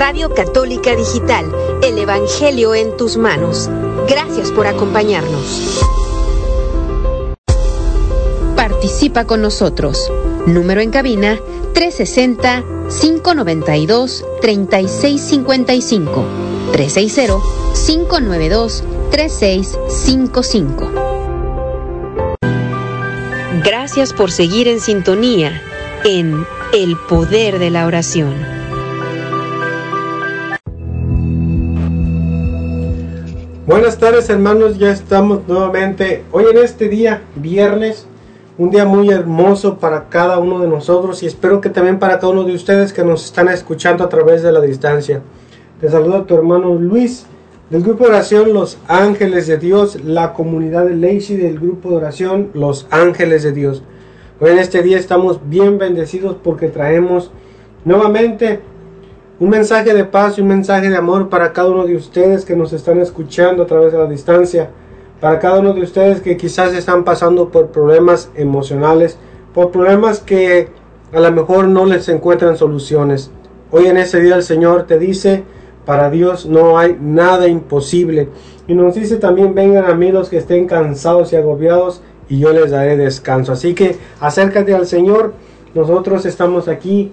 Radio Católica Digital, el Evangelio en tus manos. Gracias por acompañarnos. Participa con nosotros. Número en cabina 360-592-3655. 360-592-3655. Gracias por seguir en sintonía en El Poder de la Oración. Buenas tardes hermanos, ya estamos nuevamente hoy en este día, viernes, un día muy hermoso para cada uno de nosotros y espero que también para cada uno de ustedes que nos están escuchando a través de la distancia. Te saluda tu hermano Luis del grupo de oración Los Ángeles de Dios, la comunidad de Lacey del grupo de oración Los Ángeles de Dios. Hoy en este día estamos bien bendecidos porque traemos nuevamente un mensaje de paz y un mensaje de amor para cada uno de ustedes que nos están escuchando a través de la distancia, para cada uno de ustedes que quizás están pasando por problemas emocionales, por problemas que a lo mejor no les encuentran soluciones. Hoy en este día el Señor te dice, para Dios no hay nada imposible. Y nos dice también, vengan a mí los que estén cansados y agobiados y yo les daré descanso. Así que acércate al Señor. Nosotros estamos aquí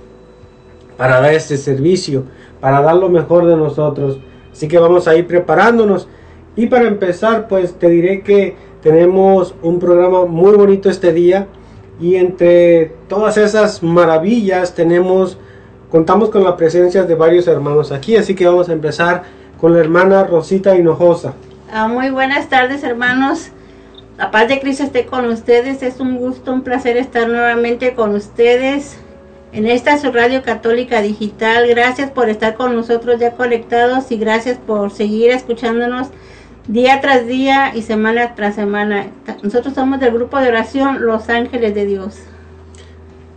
para dar este servicio, para dar lo mejor de nosotros. Así que vamos a ir preparándonos. Y para empezar, pues te diré que tenemos un programa muy bonito este día. Y entre todas esas maravillas tenemos, contamos con la presencia de varios hermanos aquí. Así que vamos a empezar con la hermana Rosita Hinojosa. Ah, muy buenas tardes hermanos. La paz de Cristo esté con ustedes. Es un gusto, un placer estar nuevamente con ustedes en esta su radio católica digital. Gracias por estar con nosotros ya conectados y gracias por seguir escuchándonos día tras día y semana tras semana. Nosotros somos del grupo de oración Los Ángeles de Dios.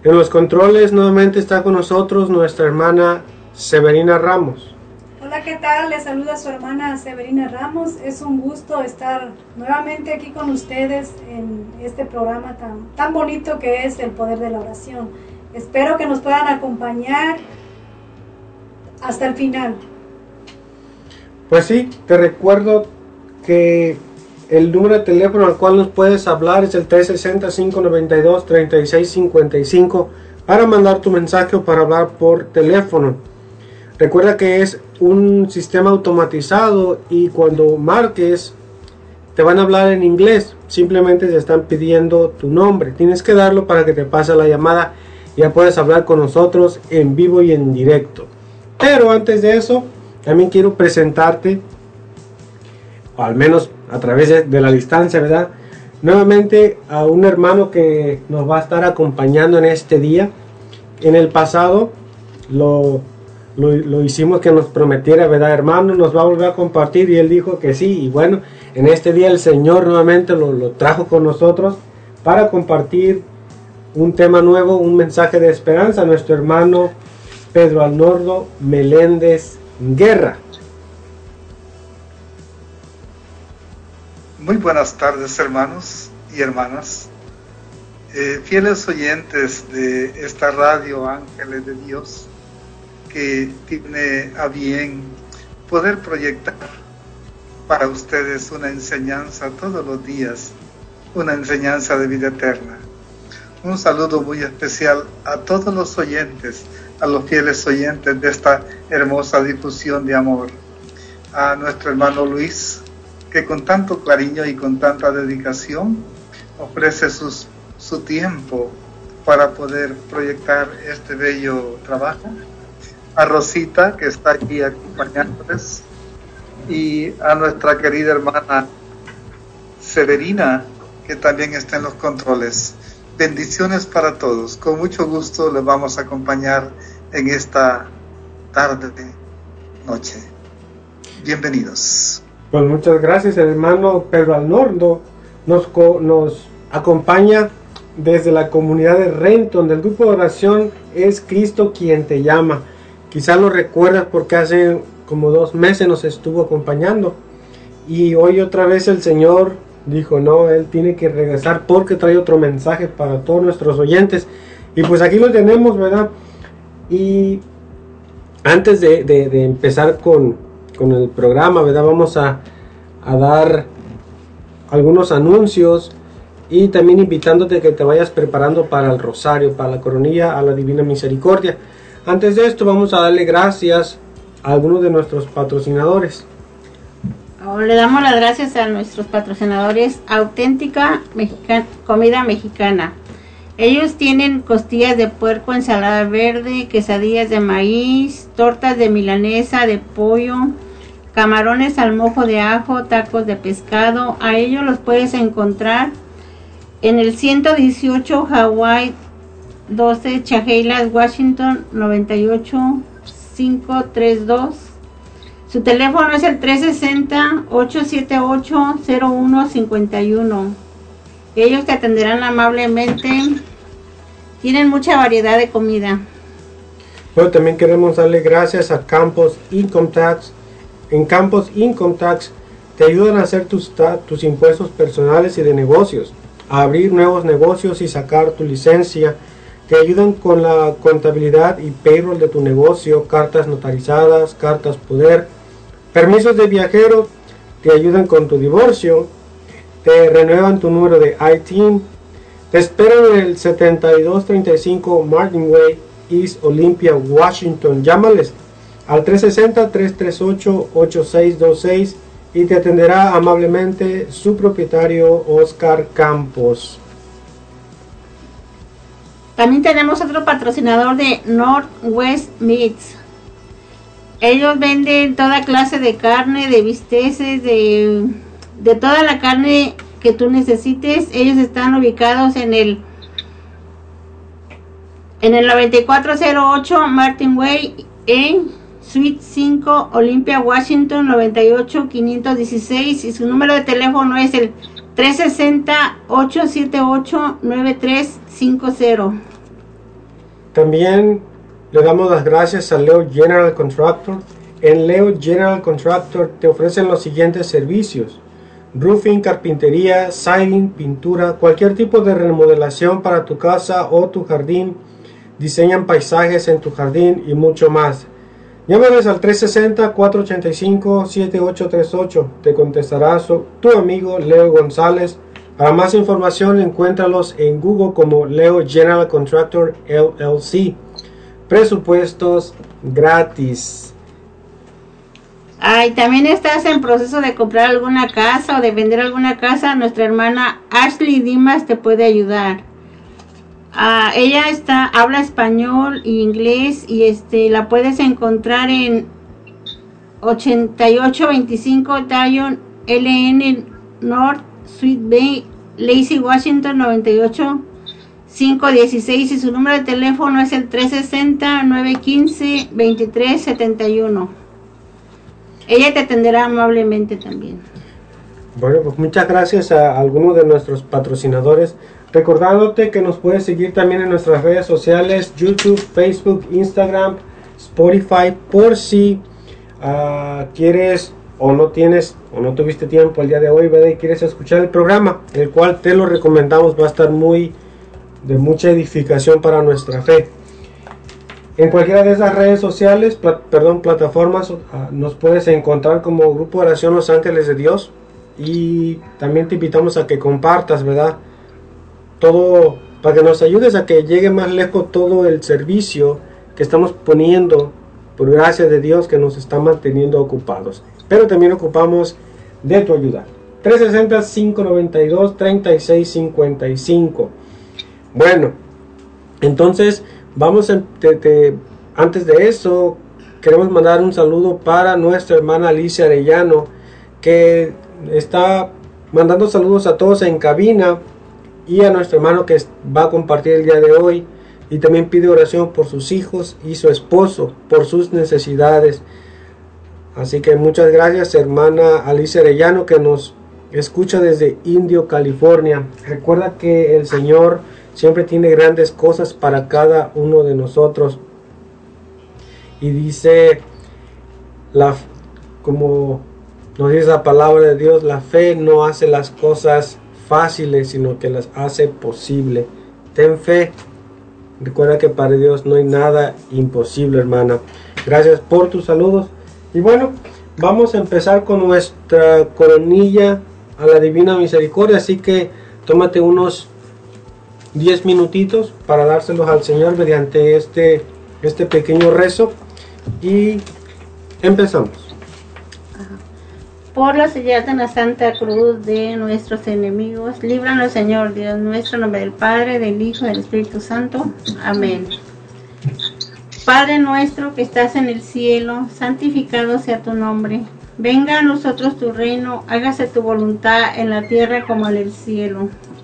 En los controles nuevamente está con nosotros nuestra hermana Severina Ramos. Hola, ¿qué tal? Les saluda su hermana Severina Ramos. Es un gusto estar nuevamente aquí con ustedes en este programa tan, tan bonito que es el poder de la oración. Espero que nos puedan acompañar hasta el final. Pues sí, te recuerdo que el número de teléfono al cual nos puedes hablar es el 360-592-3655 para mandar tu mensaje o para hablar por teléfono. Recuerda que es un sistema automatizado y cuando marques te van a hablar en inglés. Simplemente te están pidiendo tu nombre. Tienes que darlo para que te pase la llamada ya puedes hablar con nosotros en vivo y en directo. Pero antes de eso, también quiero presentarte, al menos a través de, la distancia, ¿verdad? Nuevamente a un hermano que nos va a estar acompañando en este día. En el pasado lo, lo, hicimos que nos prometiera, ¿verdad, hermano? Nos va a volver a compartir y él dijo que sí. Y bueno, en este día el Señor nuevamente lo trajo con nosotros para compartir un tema nuevo, un mensaje de esperanza a nuestro hermano Pedro Alnordo Meléndez Guerra. Muy buenas tardes hermanos y hermanas, eh, fieles oyentes de esta radio Ángeles de Dios que tiene a bien poder proyectar para ustedes una enseñanza todos los días, una enseñanza de vida eterna un saludo muy especial a todos los oyentes, a los fieles oyentes de esta hermosa difusión de amor. A nuestro hermano Luis, que con tanto cariño y con tanta dedicación ofrece su tiempo para poder proyectar este bello trabajo. A Rosita, que está aquí acompañándoles. Y a nuestra querida hermana Severina, que también está en los controles. Bendiciones para todos. Con mucho gusto les vamos a acompañar en esta tarde, noche. Bienvenidos. Pues muchas gracias, hermano Pedro Alnordo. Nos, nos acompaña desde la comunidad de Renton, del grupo de oración Es Cristo quien te llama. Quizás lo recuerdas porque hace como dos meses nos estuvo acompañando. Y hoy otra vez el Señor dijo, no, él tiene que regresar porque trae otro mensaje para todos nuestros oyentes. Y pues aquí lo tenemos, ¿verdad? Y antes de, empezar con, el programa, ¿verdad? Vamos a, a dar algunos anuncios y también invitándote que te vayas preparando para el rosario, para la coronilla a la Divina Misericordia. Antes de esto vamos a darle gracias a algunos de nuestros patrocinadores. Le damos las gracias a nuestros patrocinadores Auténtica Comida Mexicana. Ellos tienen costillas de puerco, ensalada verde, quesadillas de maíz, tortas de milanesa, de pollo, camarones al mojo de ajo, tacos de pescado. A ellos los puedes encontrar en el 118 Hawaii 12 Chaheilas, Washington 98532. Su teléfono es el 360-878-0151. Ellos te atenderán amablemente. Tienen mucha variedad de comida. Bueno, también queremos darle gracias a Campos Income Tax. En Campos Income Tax te ayudan a hacer tus, tus impuestos personales y de negocios, a abrir nuevos negocios y sacar tu licencia te ayudan con la contabilidad y payroll de tu negocio, cartas notarizadas, cartas poder, permisos de viajero, te ayudan con tu divorcio, te renuevan tu número de ITIN, te esperan en el 7235 Martin Way, East Olympia, Washington. Llámales al 360-338-8626 y te atenderá amablemente su propietario Oscar Campos. También tenemos otro patrocinador de Northwest Meats. Ellos venden toda clase de carne, de bisteces, de, de toda la carne que tú necesites. Ellos están ubicados en el en el 9408 Martin Way en Suite 5 Olympia Washington 98516 y su número de teléfono es el 360 878 9350. También le damos las gracias a Leo General Contractor. En Leo General Contractor te ofrecen los siguientes servicios. Roofing, carpintería, siding, pintura, cualquier tipo de remodelación para tu casa o tu jardín. Diseñan paisajes en tu jardín y mucho más. Llámales al 360-485-7838. Te contestará tu amigo Leo González para más información, encuéntralos en Google como Leo General Contractor LLC. Presupuestos gratis. Ay, también estás en proceso de comprar alguna casa o de vender alguna casa. Nuestra hermana Ashley Dimas te puede ayudar. Ah, ella está, habla español e inglés y este la puedes encontrar en 8825 Dion LN North Suite Bay Lacey Washington 98 516 y su número de teléfono es el 360 915 2371. Ella te atenderá amablemente también. Bueno, pues muchas gracias a algunos de nuestros patrocinadores. Recordándote que nos puedes seguir también en nuestras redes sociales, YouTube, Facebook, Instagram, Spotify, por si uh, quieres o no tienes o no tuviste tiempo el día de hoy, ¿verdad? Y quieres escuchar el programa, el cual te lo recomendamos, va a estar muy de mucha edificación para nuestra fe. En cualquiera de esas redes sociales, perdón, plataformas, ah, nos puedes encontrar como Grupo Oración Los Ángeles de Dios. Y también te invitamos a que compartas, ¿verdad? Todo, para que nos ayudes a que llegue más lejos todo el servicio que estamos poniendo, por gracia de Dios, que nos está manteniendo ocupados pero también ocupamos de tu ayuda. 360-592-3655. Bueno, entonces vamos a, antes de eso, queremos mandar un saludo para nuestra hermana Alicia Arellano, que está mandando saludos a todos en cabina y a nuestro hermano que va a compartir el día de hoy. Y también pide oración por sus hijos y su esposo, por sus necesidades. Así que muchas gracias hermana Alicia Arellano que nos escucha desde Indio, California. Recuerda que el Señor siempre tiene grandes cosas para cada uno de nosotros. Y dice, la, como nos dice la palabra de Dios, la fe no hace las cosas fáciles, sino que las hace posible. Ten fe. Recuerda que para Dios no hay nada imposible, hermana. Gracias por tus saludos. Y bueno, vamos a empezar con nuestra coronilla a la Divina Misericordia. Así que tómate unos 10 minutitos para dárselos al Señor mediante este, este pequeño rezo. Y empezamos. Por la señal de la Santa Cruz de nuestros enemigos, líbranos Señor Dios nuestro, en nombre del Padre, del Hijo y del Espíritu Santo. Amén. Padre nuestro que estás en el cielo, santificado sea tu nombre. Venga a nosotros tu reino, hágase tu voluntad en la tierra como en el cielo.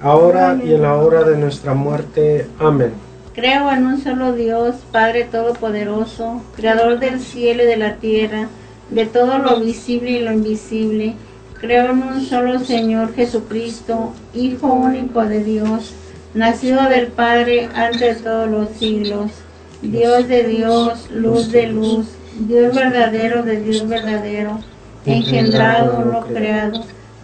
ahora y en la hora de nuestra muerte. Amén. Creo en un solo Dios, Padre Todopoderoso, Creador del cielo y de la tierra, de todo lo visible y lo invisible. Creo en un solo Señor Jesucristo, Hijo único de Dios, nacido del Padre antes de todos los siglos, Dios de Dios, luz de luz, Dios verdadero de Dios verdadero, engendrado, no creado,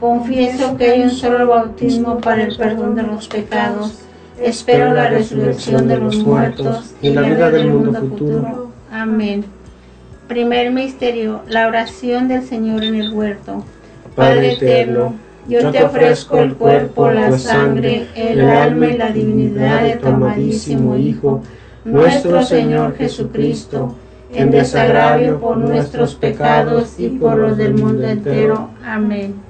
Confieso que hay un solo bautismo para el perdón de los pecados. Espero la resurrección de los muertos y la vida del mundo futuro. Amén. Primer misterio, la oración del Señor en el huerto. Padre eterno, yo te ofrezco el cuerpo, la sangre, el alma y la divinidad de tu amadísimo Hijo, nuestro Señor Jesucristo, en desagravio por nuestros pecados y por los del mundo entero. Amén.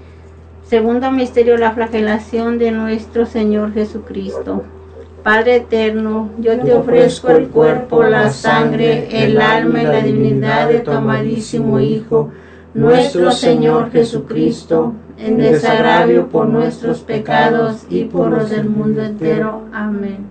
Segundo misterio, la flagelación de nuestro Señor Jesucristo. Padre eterno, yo te ofrezco el cuerpo, la sangre, el alma y la divinidad de tu amadísimo Hijo, nuestro Señor Jesucristo, en desagravio por nuestros pecados y por los del mundo entero. Amén.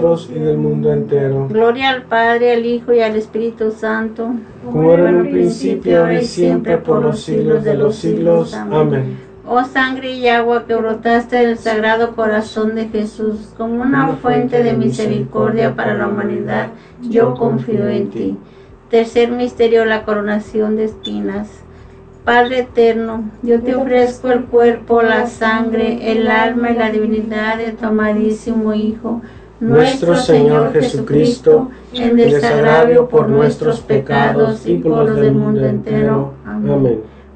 y del mundo entero. Gloria al Padre, al Hijo y al Espíritu Santo. Como era en un principio, ahora y siempre, por los siglos de los siglos. Amén. Oh sangre y agua que brotaste del sagrado corazón de Jesús, como una fuente de misericordia para la humanidad, yo confío en ti. Tercer misterio, la coronación de espinas. Padre eterno, yo te ofrezco el cuerpo, la sangre, el alma y la divinidad de tu amadísimo Hijo, Nuestro Señor Jesucristo, en desagravio por nuestros pecados y por los del mundo entero. Amén.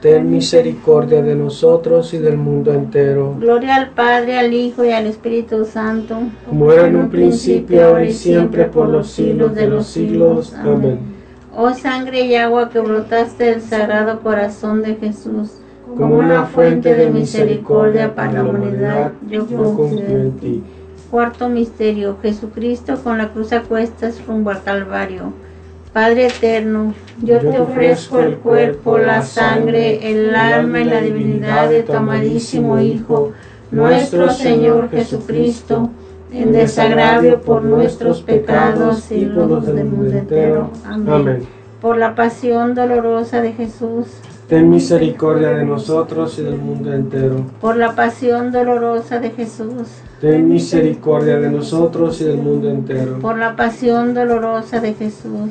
Ten misericordia de nosotros y del mundo entero. Gloria al Padre, al Hijo y al Espíritu Santo, Como era en un principio, ahora y siempre, por los siglos de los siglos. Amén. Oh sangre y agua que brotaste del sagrado corazón de Jesús, Como una fuente de misericordia para la humanidad, yo confío en ti. Cuarto misterio, Jesucristo con la cruz a cuestas rumbo al Calvario. Padre eterno, yo te ofrezco el cuerpo, la sangre, el alma y la divinidad de tu amadísimo Hijo, nuestro Señor Jesucristo, en desagravio por nuestros pecados y los del mundo entero. Amén. Amén. Por la pasión dolorosa de Jesús, Ten misericordia de nosotros y del mundo entero. por la pasión dolorosa de Jesús, Ten misericordia de nosotros y del mundo entero. por la pasión dolorosa de Jesús,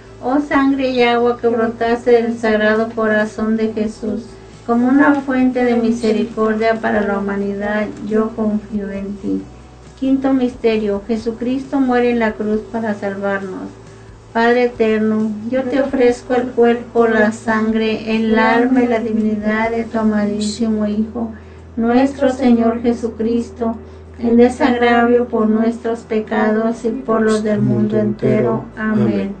Oh sangre y agua que brotaste del sagrado corazón de Jesús, como una fuente de misericordia para la humanidad, yo confío en ti. Quinto misterio, Jesucristo muere en la cruz para salvarnos. Padre eterno, yo te ofrezco el cuerpo, la sangre, el alma y la divinidad de tu amadísimo Hijo, nuestro Señor Jesucristo, en desagravio por nuestros pecados y por los del mundo entero. Amén.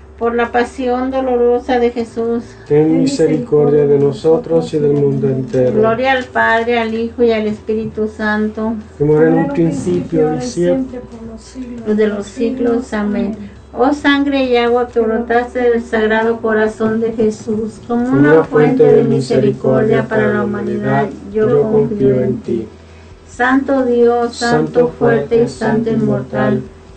Por la pasión dolorosa de Jesús, ten misericordia de nosotros y del mundo entero. Gloria al Padre, al Hijo y al Espíritu Santo, como era en un principio y siempre, por los siglos. los de los siglos. Amén. Oh sangre y agua que brotaste del sagrado corazón de Jesús, como una fuente de misericordia para la humanidad, yo confío en ti. Santo Dios, Santo fuerte y Santo inmortal,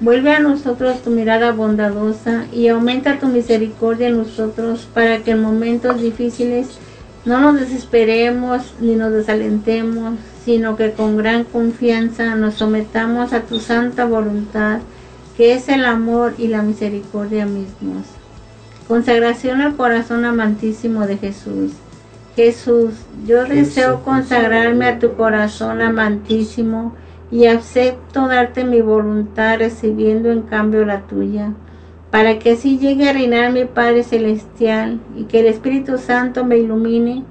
vuelve a nosotros tu mirada bondadosa y aumenta tu misericordia en nosotros para que en momentos difíciles no nos desesperemos ni nos desalentemos, sino que con gran confianza nos sometamos a tu santa voluntad, que es el amor y la misericordia mismos. Consagración al corazón amantísimo de Jesús. Jesús, yo deseo consagrarme a tu corazón amantísimo y acepto darte mi voluntad recibiendo en cambio la tuya, para que así llegue a reinar mi Padre Celestial y que el Espíritu Santo me ilumine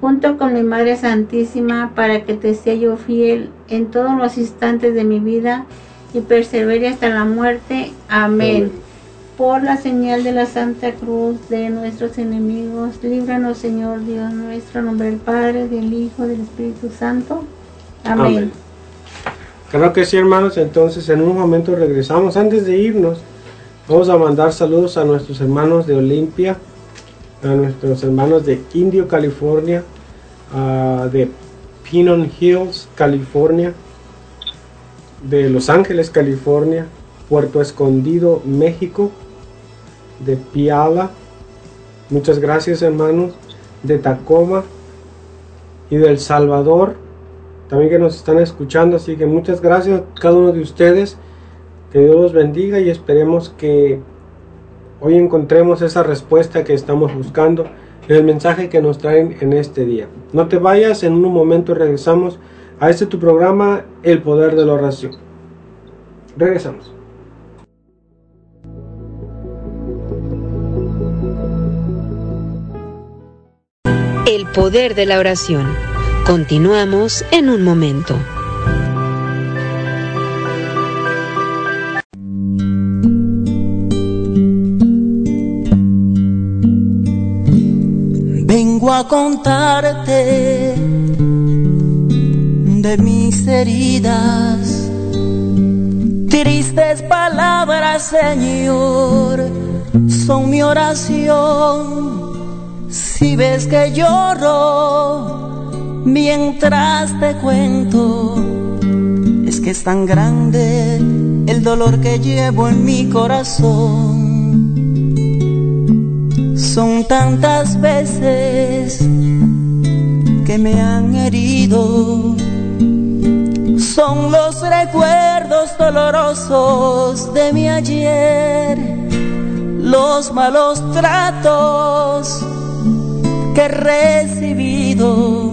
junto con mi Madre Santísima para que te sea yo fiel en todos los instantes de mi vida y persevere hasta la muerte. Amén. Por la señal de la Santa Cruz de nuestros enemigos, líbranos Señor Dios nuestro, en nombre del Padre, del Hijo, del Espíritu Santo. Amén. Amén. Claro que sí, hermanos. Entonces, en un momento regresamos. Antes de irnos, vamos a mandar saludos a nuestros hermanos de Olimpia, a nuestros hermanos de Indio, California, de Pinon Hills, California, de Los Ángeles, California, Puerto Escondido, México, de Piala. Muchas gracias, hermanos, de Tacoma y del Salvador también que nos están escuchando. Así que muchas gracias a cada uno de ustedes. Que Dios los bendiga y esperemos que hoy encontremos esa respuesta que estamos buscando el mensaje que nos traen en este día. No te vayas, en un momento regresamos a este tu programa, El Poder de la Oración. Regresamos. El Poder de la Oración. Continuamos en un momento. Vengo a contarte de mis heridas, tristes palabras, Señor, son mi oración. Si ves que lloro, mientras te cuento, es que es tan grande el dolor que llevo en mi corazón. Son tantas veces que me han herido. Son los recuerdos dolorosos de mi ayer, los malos tratos que he recibido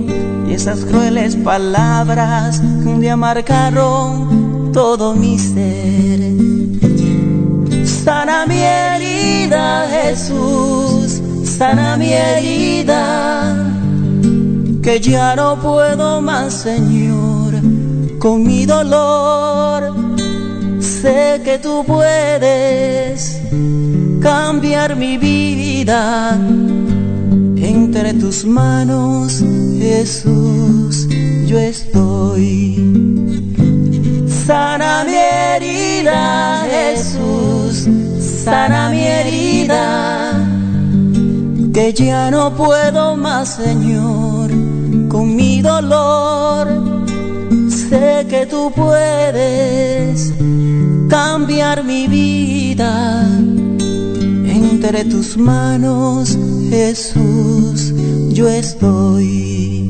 esas crueles palabras un día marcaron todo mi ser. Sana mi herida, Jesús, sana mi herida, que ya no puedo más, Señor, con mi dolor. Sé que tú puedes cambiar mi vida entre tus manos, Jesús, yo estoy. Sana mi herida, Jesús, sana mi herida, que ya no puedo más, Señor, con mi dolor. Sé que tú puedes cambiar mi vida entre tus manos, Jesús, yo estoy.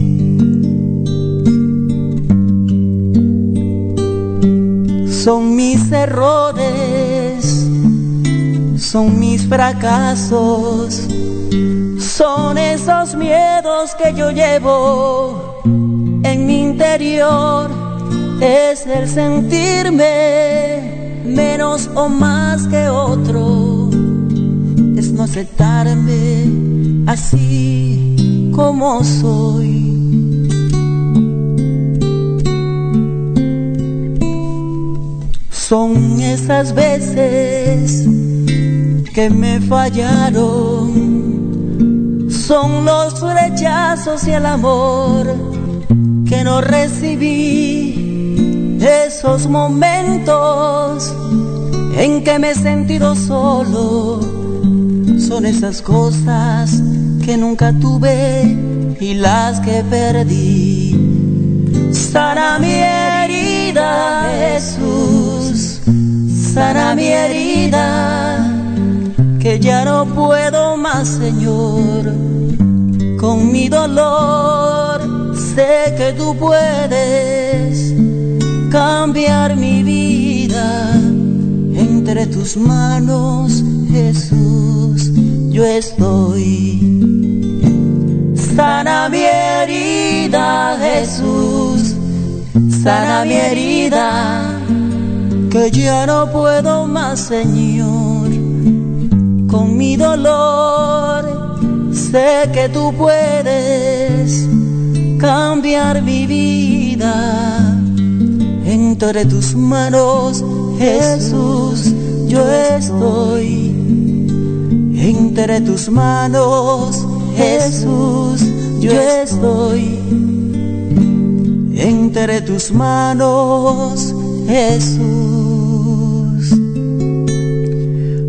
Mis errores, son mis fracasos, son esos miedos que yo llevo en mi interior. Es el sentirme menos o más que otro, es no aceptarme así como soy. Son esas veces que me fallaron, son los rechazos y el amor que no recibí, esos momentos en que me he sentido solo, son esas cosas que nunca tuve y las que perdí. Sana mi herida, Jesús, sana mi herida, que ya no puedo más, Señor, con mi dolor. Sé que tú puedes cambiar mi vida entre tus manos, Jesús, yo estoy. Sana mi herida, Jesús, sana mi herida, que ya no puedo más, Señor, con mi dolor. Sé que tú puedes cambiar mi vida entre tus manos, Jesús, yo estoy. Entre tus manos, Jesús, yo estoy. Entre tus manos, Jesús,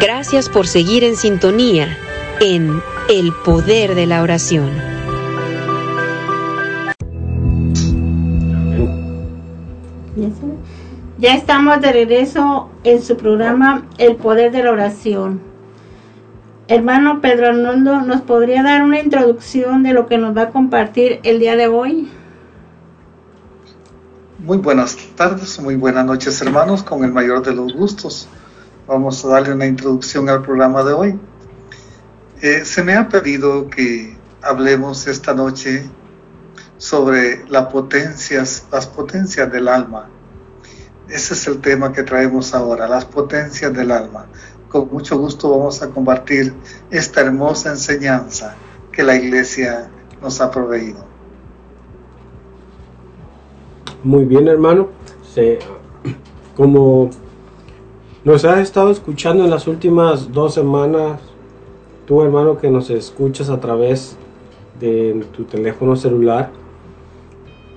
Gracias por seguir en sintonía en El Poder de la Oración. Ya estamos de regreso en su programa El Poder de la Oración. Hermano Pedro Arnoldo, ¿nos podría dar una introducción de lo que nos va a compartir el día de hoy? Muy buenas tardes, muy buenas noches hermanos, con el mayor de los gustos. Vamos a darle una introducción al programa de hoy. Eh, se me ha pedido que hablemos esta noche sobre potencias, las potencias del alma. Ese es el tema que traemos ahora, las potencias del alma. Con mucho gusto vamos a compartir esta hermosa enseñanza que la iglesia nos ha proveído. Muy bien, hermano. Como nos has estado escuchando en las últimas dos semanas, tú, hermano, que nos escuchas a través de tu teléfono celular,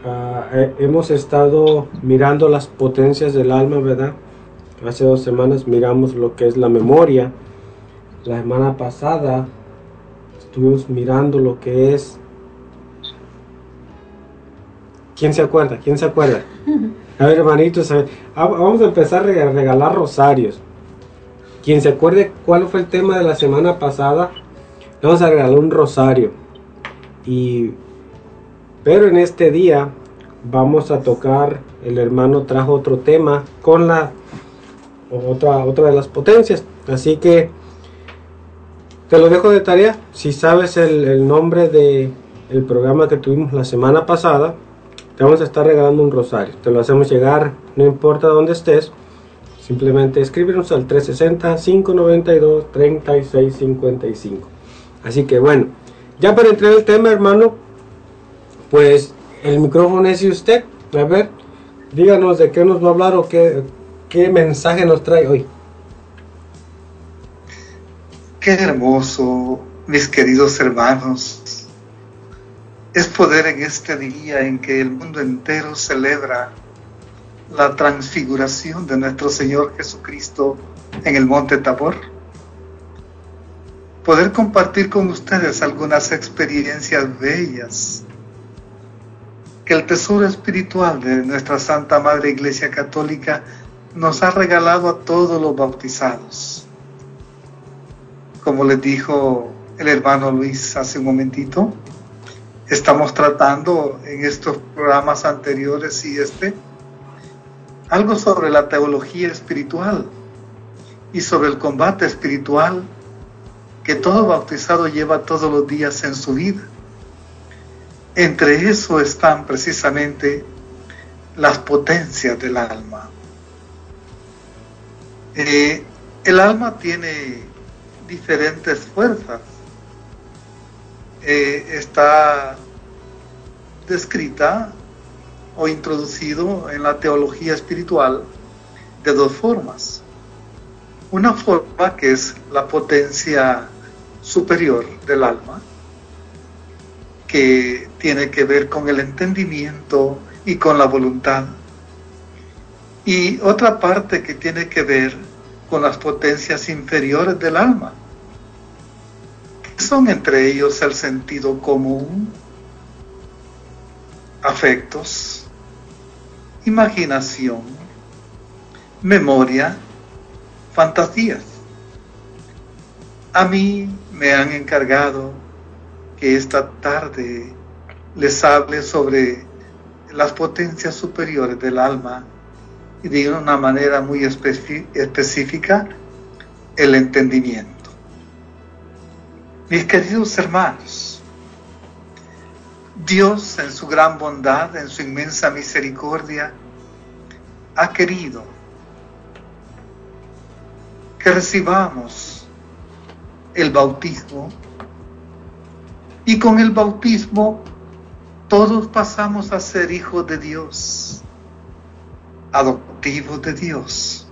uh, hemos estado mirando las potencias del alma, ¿verdad? Hace dos semanas miramos lo que es la memoria. La semana pasada estuvimos mirando lo que es ¿Quién se acuerda? ¿Quién se acuerda? A ver, hermanitos. Ah, vamos a empezar a regalar rosarios. Quien se acuerde cuál fue el tema de la semana pasada, vamos a regalar un rosario. Y pero en este día vamos a tocar, el hermano trajo otro tema con la otra, otra de las potencias. Así que te lo dejo de tarea. Si sabes el, nombre de el programa que tuvimos la semana pasada, te vamos a estar regalando un rosario. Te lo hacemos llegar, no importa dónde estés. Simplemente escríbenos al 360-592-3655. Así que bueno, ya para entrar el tema, hermano, pues el micrófono es de usted. A ver, díganos de qué nos va a hablar o qué mensaje nos trae hoy. Qué hermoso, mis queridos hermanos, es poder en este día en que el mundo entero celebra la transfiguración de nuestro Señor Jesucristo en el monte Tabor, poder compartir con ustedes algunas experiencias bellas que el tesoro espiritual de nuestra Santa Madre Iglesia Católica nos ha regalado a todos los bautizados. Como les dijo el hermano Luis hace un momentito, estamos tratando en estos programas anteriores y este algo sobre la teología espiritual y sobre el combate espiritual que todo bautizado lleva todos los días en su vida. Entre eso están precisamente las potencias del alma. Eh, el alma tiene diferentes fuerzas. Eh, está descrita o introducido en la teología espiritual de dos formas. Una forma que es la potencia superior del alma, que tiene que ver con el entendimiento y con la voluntad. Y otra parte que tiene que ver con las potencias inferiores del alma, son entre ellos el sentido común, afectos, imaginación, memoria, fantasías. A mí me han encargado que esta tarde les hable sobre las potencias superiores del alma y de una manera muy específica el entendimiento. Mis queridos hermanos, Dios en su gran bondad, en su inmensa misericordia, ha querido que recibamos el bautismo y con el bautismo todos pasamos a ser hijos de Dios, adoptivos de Dios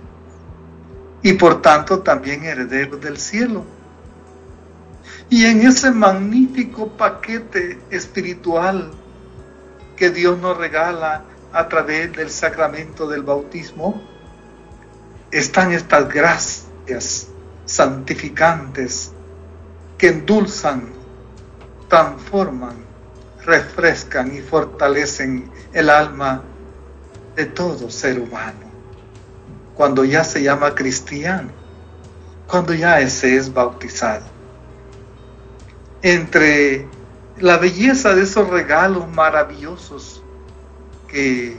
y por tanto también herederos del cielo. Y en ese magnífico paquete espiritual que Dios nos regala a través del sacramento del bautismo, están estas gracias santificantes que endulzan, transforman, refrescan y fortalecen el alma de todo ser humano. Cuando ya se llama cristiano, cuando ya ese es bautizado entre la belleza de esos regalos maravillosos que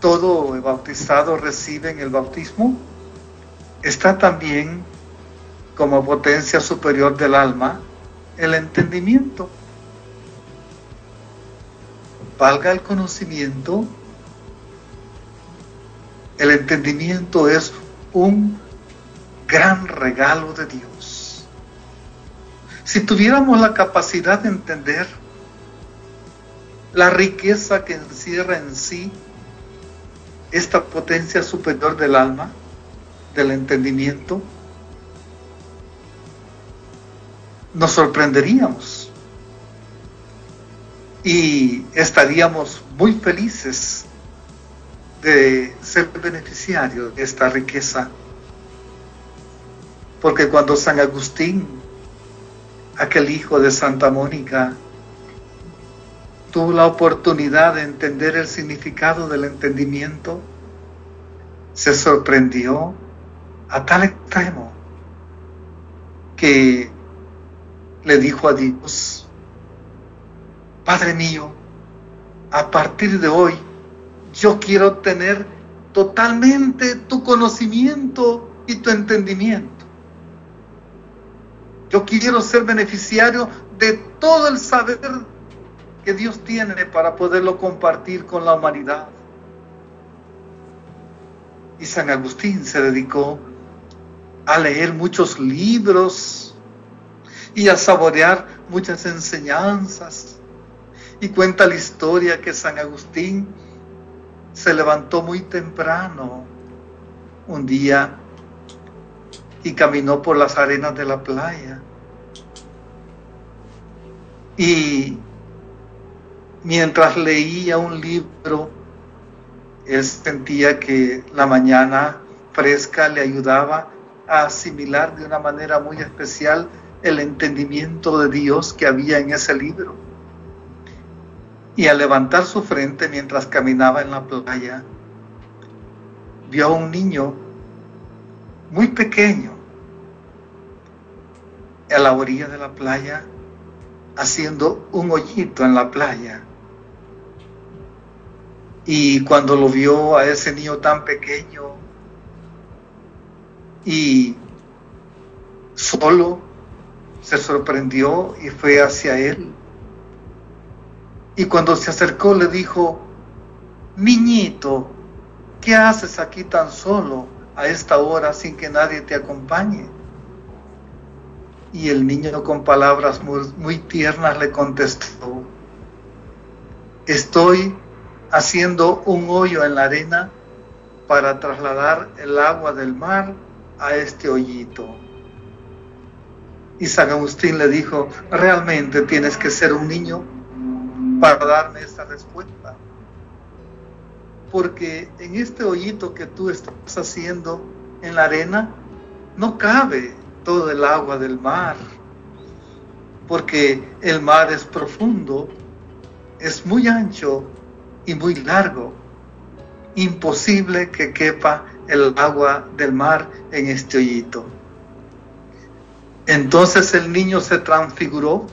todo bautizado recibe en el bautismo, está también como potencia superior del alma el entendimiento. Valga el conocimiento, el entendimiento es un gran regalo de Dios. Si tuviéramos la capacidad de entender la riqueza que encierra en sí esta potencia superior del alma, del entendimiento, nos sorprenderíamos y estaríamos muy felices de ser beneficiarios de esta riqueza. Porque cuando San Agustín aquel hijo de Santa Mónica tuvo la oportunidad de entender el significado del entendimiento, se sorprendió a tal extremo que le dijo a Dios, Padre mío, a partir de hoy yo quiero tener totalmente tu conocimiento y tu entendimiento. Yo quiero ser beneficiario de todo el saber que Dios tiene para poderlo compartir con la humanidad. Y San Agustín se dedicó a leer muchos libros y a saborear muchas enseñanzas. Y cuenta la historia que San Agustín se levantó muy temprano un día y caminó por las arenas de la playa. Y mientras leía un libro, él sentía que la mañana fresca le ayudaba a asimilar de una manera muy especial el entendimiento de Dios que había en ese libro. Y al levantar su frente mientras caminaba en la playa, vio a un niño muy pequeño a la orilla de la playa haciendo un hoyito en la playa. Y cuando lo vio a ese niño tan pequeño y solo, se sorprendió y fue hacia él. Y cuando se acercó le dijo, niñito, ¿qué haces aquí tan solo a esta hora sin que nadie te acompañe? Y el niño con palabras muy, tiernas le contestó, estoy haciendo un hoyo en la arena para trasladar el agua del mar a este hoyito. Y San Agustín le dijo, realmente tienes que ser un niño para darme esta respuesta. Porque en este hoyito que tú estás haciendo en la arena, no cabe todo el agua del mar, porque el mar es profundo, es muy ancho y muy largo. Imposible que quepa el agua del mar en este hoyito. Entonces el niño se transfiguró,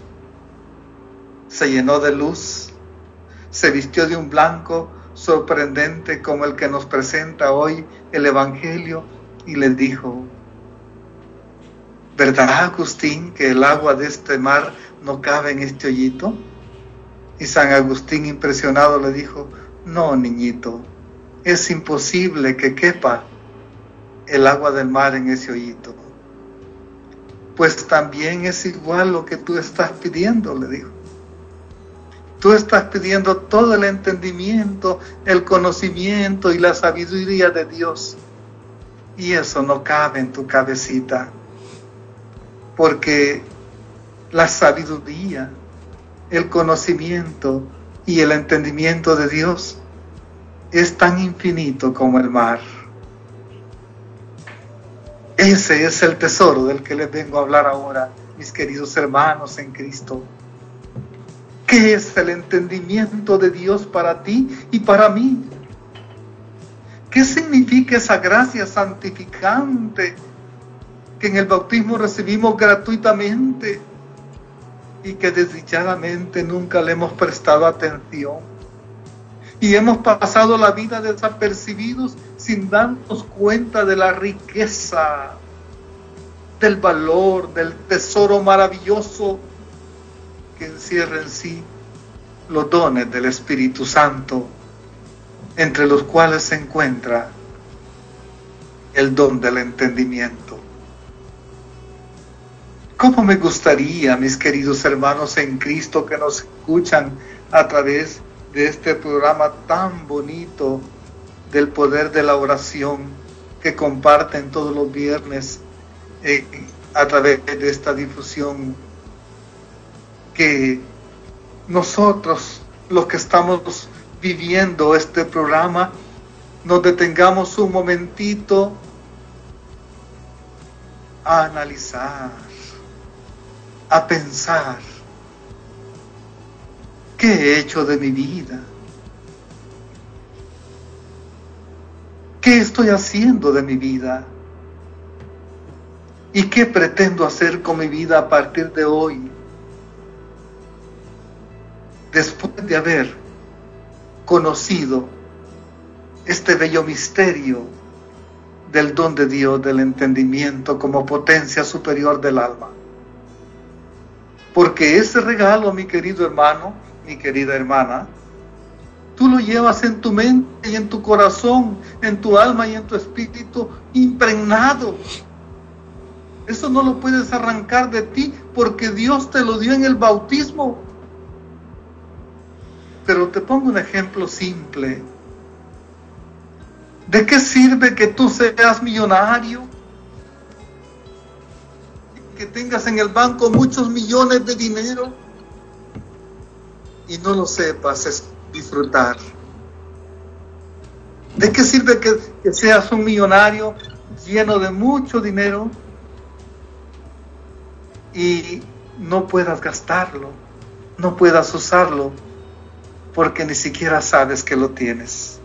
se llenó de luz, se vistió de un blanco sorprendente como el que nos presenta hoy el Evangelio y le dijo, ¿verdad Agustín que el agua de este mar no cabe en este hoyito? Y San Agustín impresionado le dijo, no, niñito, es imposible que quepa el agua del mar en ese hoyito. Pues también es igual lo que tú estás pidiendo, le dijo. Tú estás pidiendo todo el entendimiento, el conocimiento y la sabiduría de Dios. Y eso no cabe en tu cabecita porque la sabiduría, el conocimiento y el entendimiento de Dios es tan infinito como el mar. Ese es el tesoro del que les vengo a hablar ahora, mis queridos hermanos en Cristo. ¿Qué es el entendimiento de Dios para ti y para mí? ¿Qué significa esa gracia santificante que en el bautismo recibimos gratuitamente y que desdichadamente nunca le hemos prestado atención. Y hemos pasado la vida desapercibidos sin darnos cuenta de la riqueza, del valor, del tesoro maravilloso que encierra en sí los dones del Espíritu Santo, entre los cuales se encuentra el don del entendimiento. ¿Cómo me gustaría, mis queridos hermanos en Cristo que nos escuchan a través de este programa tan bonito del poder de la oración que comparten todos los viernes eh, a través de esta difusión? Que nosotros, los que estamos viviendo este programa, nos detengamos un momentito a analizar a pensar, ¿qué he hecho de mi vida? ¿Qué estoy haciendo de mi vida? ¿Y qué pretendo hacer con mi vida a partir de hoy? Después de haber conocido este bello misterio del don de Dios, del entendimiento como potencia superior del alma. Porque ese regalo, mi querido hermano, mi querida hermana, tú lo llevas en tu mente y en tu corazón, en tu alma y en tu espíritu impregnado. Eso no lo puedes arrancar de ti porque Dios te lo dio en el bautismo. Pero te pongo un ejemplo simple. ¿De qué sirve que tú seas millonario? Que tengas en el banco muchos millones de dinero y no lo sepas disfrutar. ¿De qué sirve que, seas un millonario lleno de mucho dinero y no puedas gastarlo, no puedas usarlo, porque ni siquiera sabes que lo tienes?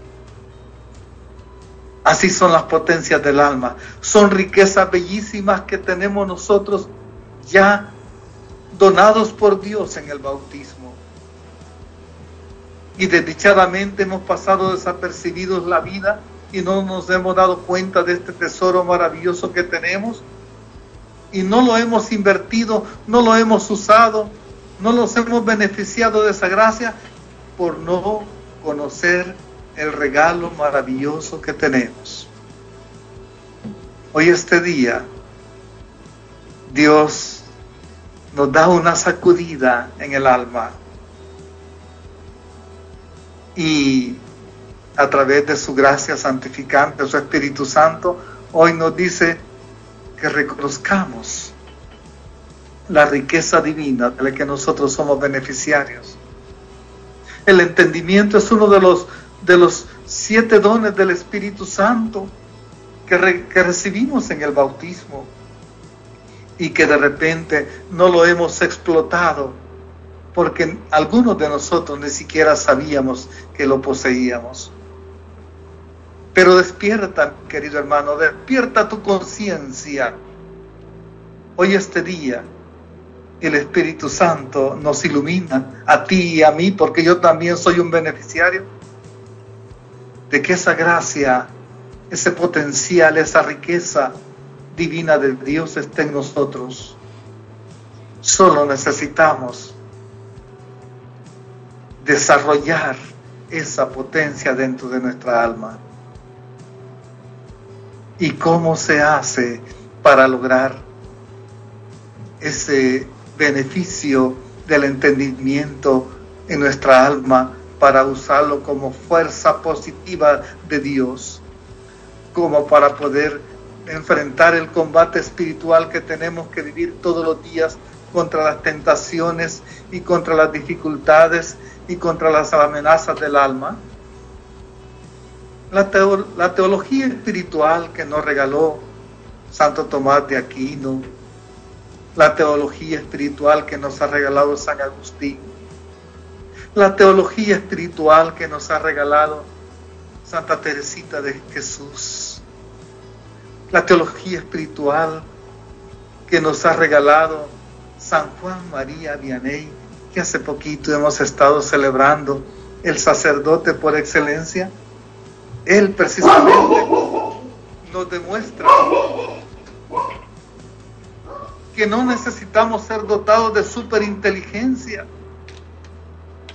Así son las potencias del alma. Son riquezas bellísimas que tenemos nosotros ya donados por Dios en el bautismo. Y desdichadamente hemos pasado desapercibidos la vida y no nos hemos dado cuenta de este tesoro maravilloso que tenemos. Y no lo hemos invertido, no lo hemos usado, no nos hemos beneficiado de esa gracia por no conocer el regalo maravilloso que tenemos. Hoy este día, Dios nos da una sacudida en el alma y a través de su gracia santificante, su Espíritu Santo, hoy nos dice que reconozcamos la riqueza divina de la que nosotros somos beneficiarios. El entendimiento es uno de los de los siete dones del Espíritu Santo que, recibimos en el bautismo y que de repente no lo hemos explotado porque algunos de nosotros ni siquiera sabíamos que lo poseíamos. Pero despierta, querido hermano, despierta tu conciencia. Hoy este día el Espíritu Santo nos ilumina a ti y a mí porque yo también soy un beneficiario de que esa gracia, ese potencial, esa riqueza divina de Dios esté en nosotros. Solo necesitamos desarrollar esa potencia dentro de nuestra alma. ¿Y cómo se hace para lograr ese beneficio del entendimiento en nuestra alma para usarlo como fuerza positiva de Dios, como para poder enfrentar el combate espiritual que tenemos que vivir todos los días contra las tentaciones y contra las dificultades y contra las amenazas del alma. La, teología espiritual que nos regaló Santo Tomás de Aquino, la teología espiritual que nos ha regalado San Agustín, la teología espiritual que nos ha regalado Santa Teresita de Jesús, la teología espiritual que nos ha regalado San Juan María Vianney, que hace poquito hemos estado celebrando el sacerdote por excelencia. Él precisamente nos demuestra que no necesitamos ser dotados de superinteligencia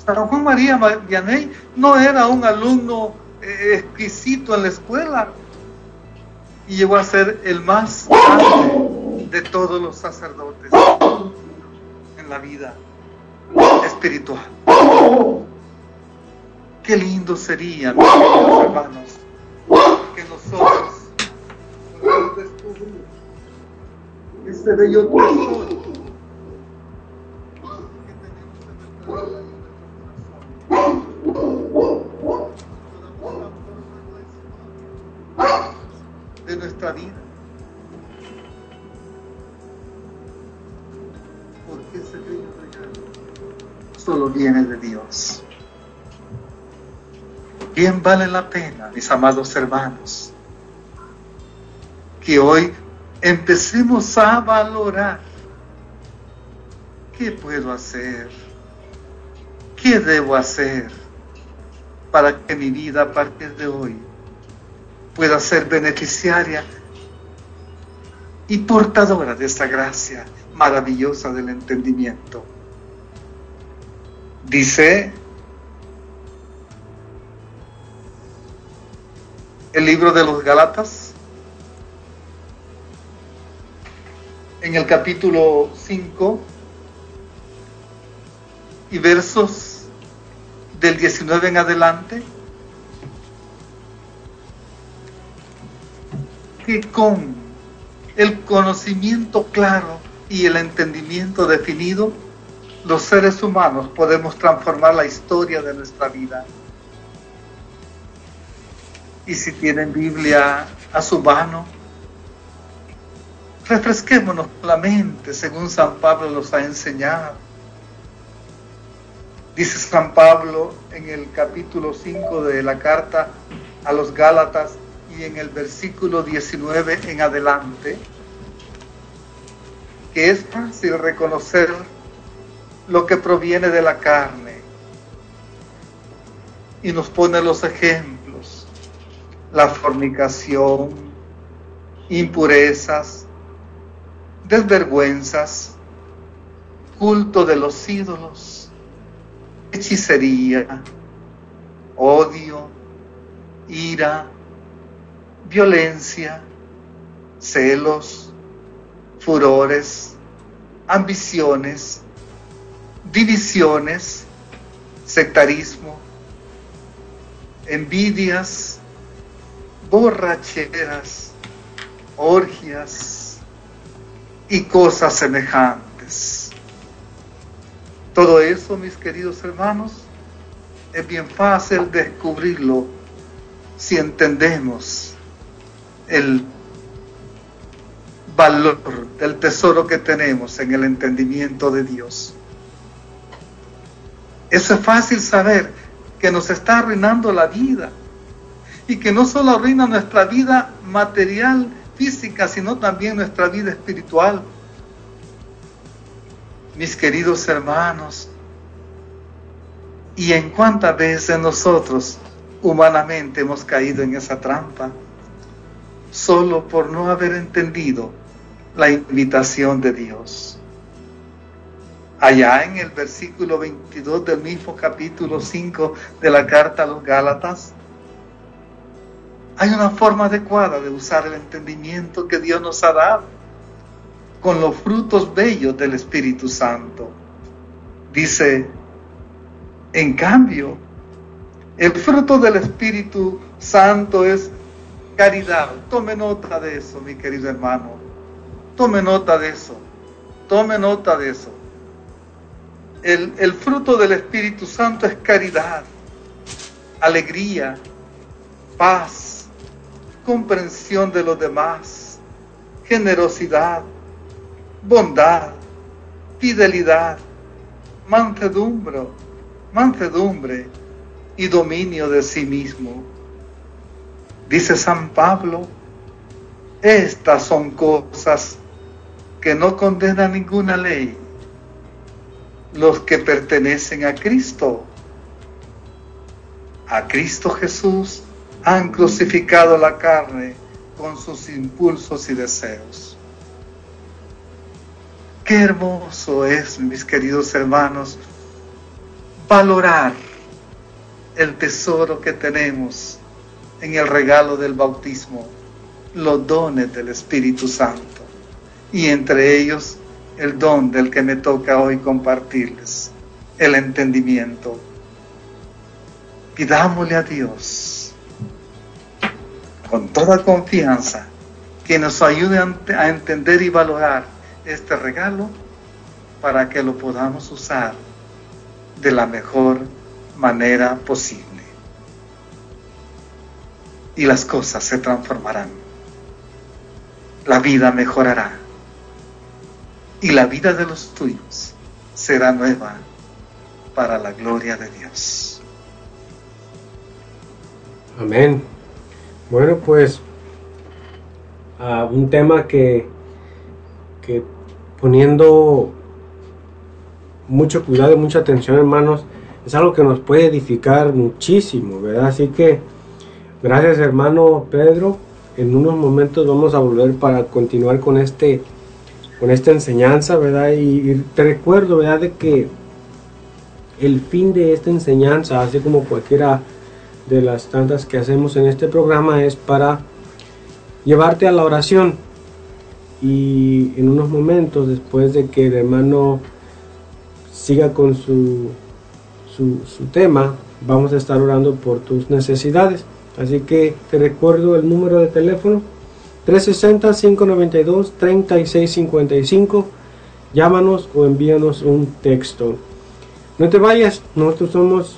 San Juan María Vianney no era un alumno eh, exquisito en la escuela y llegó a ser el más grande de todos los sacerdotes en la vida espiritual. Qué lindo sería, mis hermanos, que nosotros podamos descubrir este bello tesoro de nuestra vida. Porque ese bello regalo solo viene de Dios. Bien vale la pena, mis amados hermanos, que hoy empecemos a valorar qué puedo hacer, qué debo hacer para que mi vida a partir de hoy pueda ser beneficiaria y portadora de esta gracia maravillosa del entendimiento. Dice el libro de los Galatas, en el capítulo 5 y versos del 19 en adelante, que con el conocimiento claro y el entendimiento definido, los seres humanos podemos transformar la historia de nuestra vida. Y si tienen Biblia a su mano, refresquémonos la mente según San Pablo los ha enseñado. Dice San Pablo en el capítulo 5 de la carta a los Gálatas y en el versículo 19 en adelante, que es fácil reconocer lo que proviene de la carne y nos pone los ejemplos, la fornicación, impurezas, desvergüenzas, culto de los ídolos, hechicería, odio, ira, violencia, celos, furores, ambiciones, divisiones, sectarismo, envidias, borracheras, orgias y cosas semejantes. Todo eso, mis queridos hermanos, es bien fácil descubrirlo si entendemos el valor del tesoro que tenemos en el entendimiento de Dios. Eso es fácil saber que nos está arruinando la vida y que no solo arruina nuestra vida material, física, sino también nuestra vida espiritual. Mis queridos hermanos, y en cuántas veces nosotros humanamente hemos caído en esa trampa, solo por no haber entendido la invitación de Dios. Allá en el versículo 22 del mismo capítulo 5 de la carta a los Gálatas, hay una forma adecuada de usar el entendimiento que Dios nos ha dado con los frutos bellos del Espíritu Santo. Dice, en cambio, el fruto del Espíritu Santo es caridad. Tome nota de eso, mi querido hermano. Tome nota de eso. Tome nota de eso. El, fruto del Espíritu Santo es caridad, alegría, paz, comprensión de los demás, generosidad, bondad, fidelidad, mansedumbre, mansedumbre y dominio de sí mismo. Dice San Pablo, estas son cosas que no condena ninguna ley los que pertenecen a Cristo. A Cristo Jesús han crucificado la carne con sus impulsos y deseos. Qué hermoso es, mis queridos hermanos, valorar el tesoro que tenemos en el regalo del bautismo, los dones del Espíritu Santo, y entre ellos el don del que me toca hoy compartirles, el entendimiento. Pidámosle a Dios con toda confianza que nos ayude a entender y valorar este regalo para que lo podamos usar de la mejor manera posible. Y las cosas se transformarán. La vida mejorará. Y la vida de los tuyos será nueva para la gloria de Dios. Amén. Bueno, pues uh, un tema que, que poniendo mucho cuidado y mucha atención, hermanos, es algo que nos puede edificar muchísimo, ¿verdad? Así que gracias hermano Pedro. En unos momentos vamos a volver para continuar con este con esta enseñanza, ¿verdad? Y, te recuerdo, ¿verdad? De que el fin de esta enseñanza, así como cualquiera de las tantas que hacemos en este programa, es para llevarte a la oración. Y en unos momentos, después de que el hermano siga con su, su, tema, vamos a estar orando por tus necesidades. Así que te recuerdo el número de teléfono 360-592-3655. Llámanos o envíanos un texto. No te vayas, nosotros somos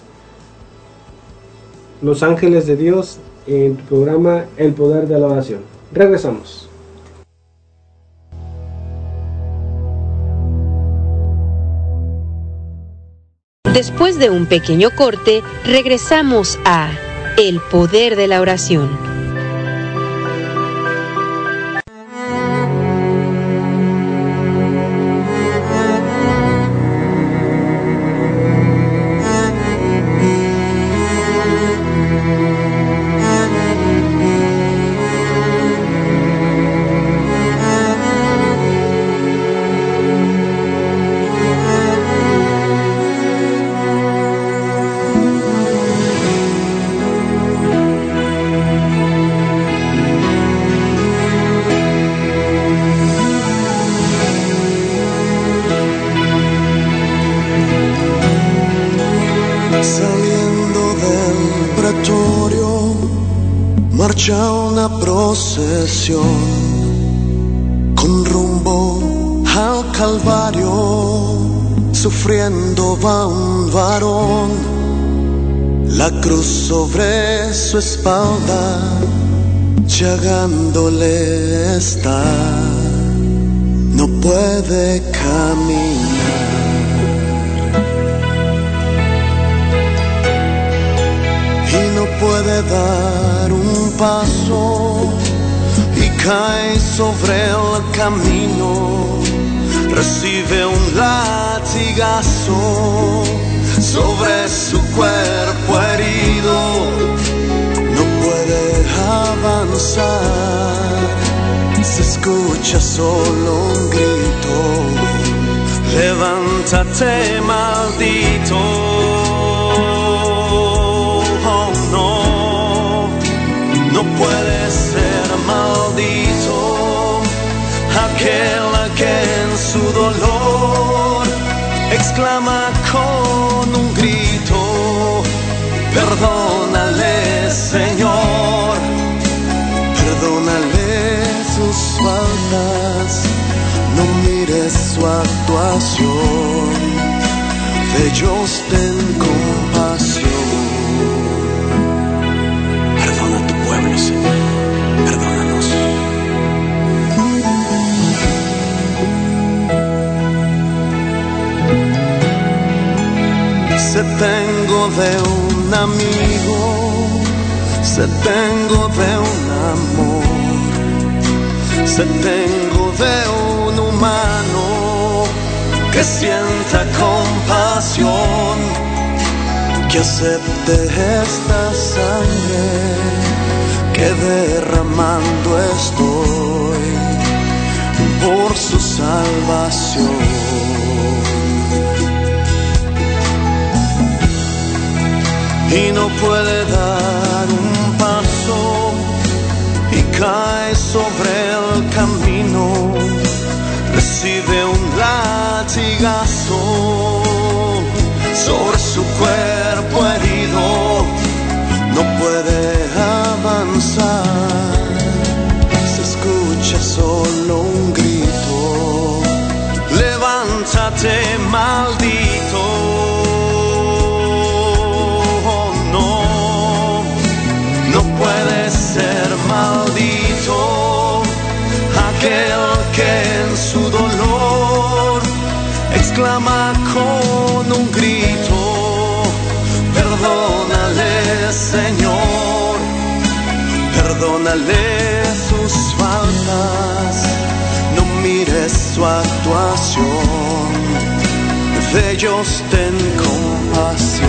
los ángeles de Dios en tu programa El Poder de la Oración. Regresamos. Después de un pequeño corte, regresamos a El Poder de la Oración. Su espalda, llagándole está, no puede caminar. Y no puede dar un paso. Cae sobre el camino, recibe un latigazo sobre su cuerpo herido, avanzar, se escucha solo un grito, levántate maldito. Oh, no, no puede ser maldito. Aquel que en su dolor exclama con un grito, perdónale Señor, sus faltas, no mires su actuación, de ellos ten compasión. Perdona a tu pueblo, Señor. Se tengo de un amigo, se tengo de un amor, se tengo de un humano que sienta compasión, que acepte esta sangre que derramando estoy por su salvación. y no puede dar un paso y cae sobre el camino, recibe un latigazo sobre su cuerpo herido, no puede avanzar, se escucha solo un grito, levántate maldito. Ser maldito aquel que en su dolor exclama con un grito, perdónale Señor, perdónale sus faltas, no mires su actuación, de ellos ten compasión.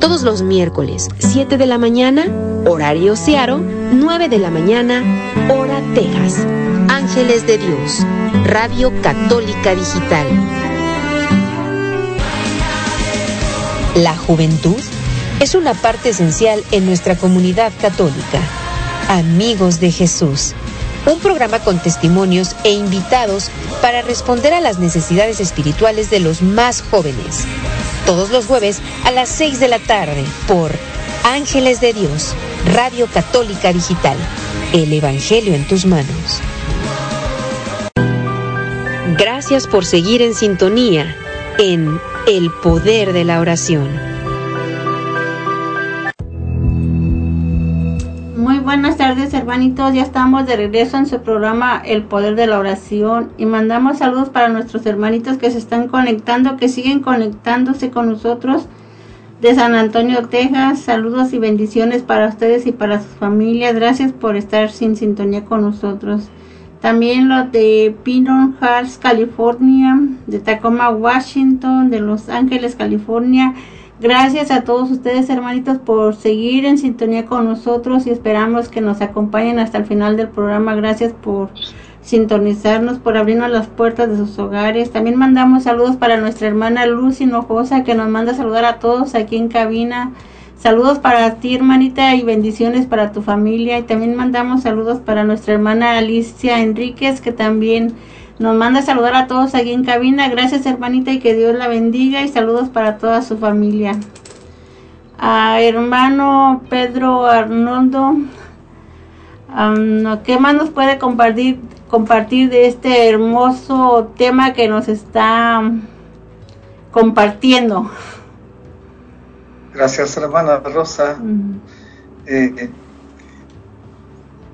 todos los miércoles, 7 de la mañana, horario Searo, 9 de la mañana, hora Texas. Ángeles de Dios, Radio Católica Digital. La juventud es una parte esencial en nuestra comunidad católica. Amigos de Jesús, un programa con testimonios e invitados para responder a las necesidades espirituales de los más jóvenes. Todos los jueves a las 6 de la tarde por Ángeles de Dios, Radio Católica Digital. El Evangelio en tus manos. Gracias por seguir en sintonía en El Poder de la Oración. Hermanitos, ya estamos de regreso en su programa El Poder de la Oración y mandamos saludos para nuestros hermanitos que se están conectando, que siguen conectándose con nosotros de San Antonio, Texas. Saludos y bendiciones para ustedes y para sus familias. Gracias por estar sin sintonía con nosotros. También los de Pinon Hearts, California, de Tacoma, Washington, de Los Ángeles, California. Gracias a todos ustedes, hermanitos, por seguir en sintonía con nosotros y esperamos que nos acompañen hasta el final del programa. Gracias por sintonizarnos, por abrirnos las puertas de sus hogares. También mandamos saludos para nuestra hermana Lucy Hinojosa, que nos manda saludar a todos aquí en cabina. Saludos para ti, hermanita, y bendiciones para tu familia. Y también mandamos saludos para nuestra hermana Alicia Enríquez, que también nos manda saludar a todos aquí en cabina. Gracias, hermanita, y que Dios la bendiga. Y saludos para toda su familia. A hermano Pedro Arnoldo, ¿qué más nos puede compartir, compartir de este hermoso tema que nos está compartiendo? Gracias, hermana Rosa. Eh,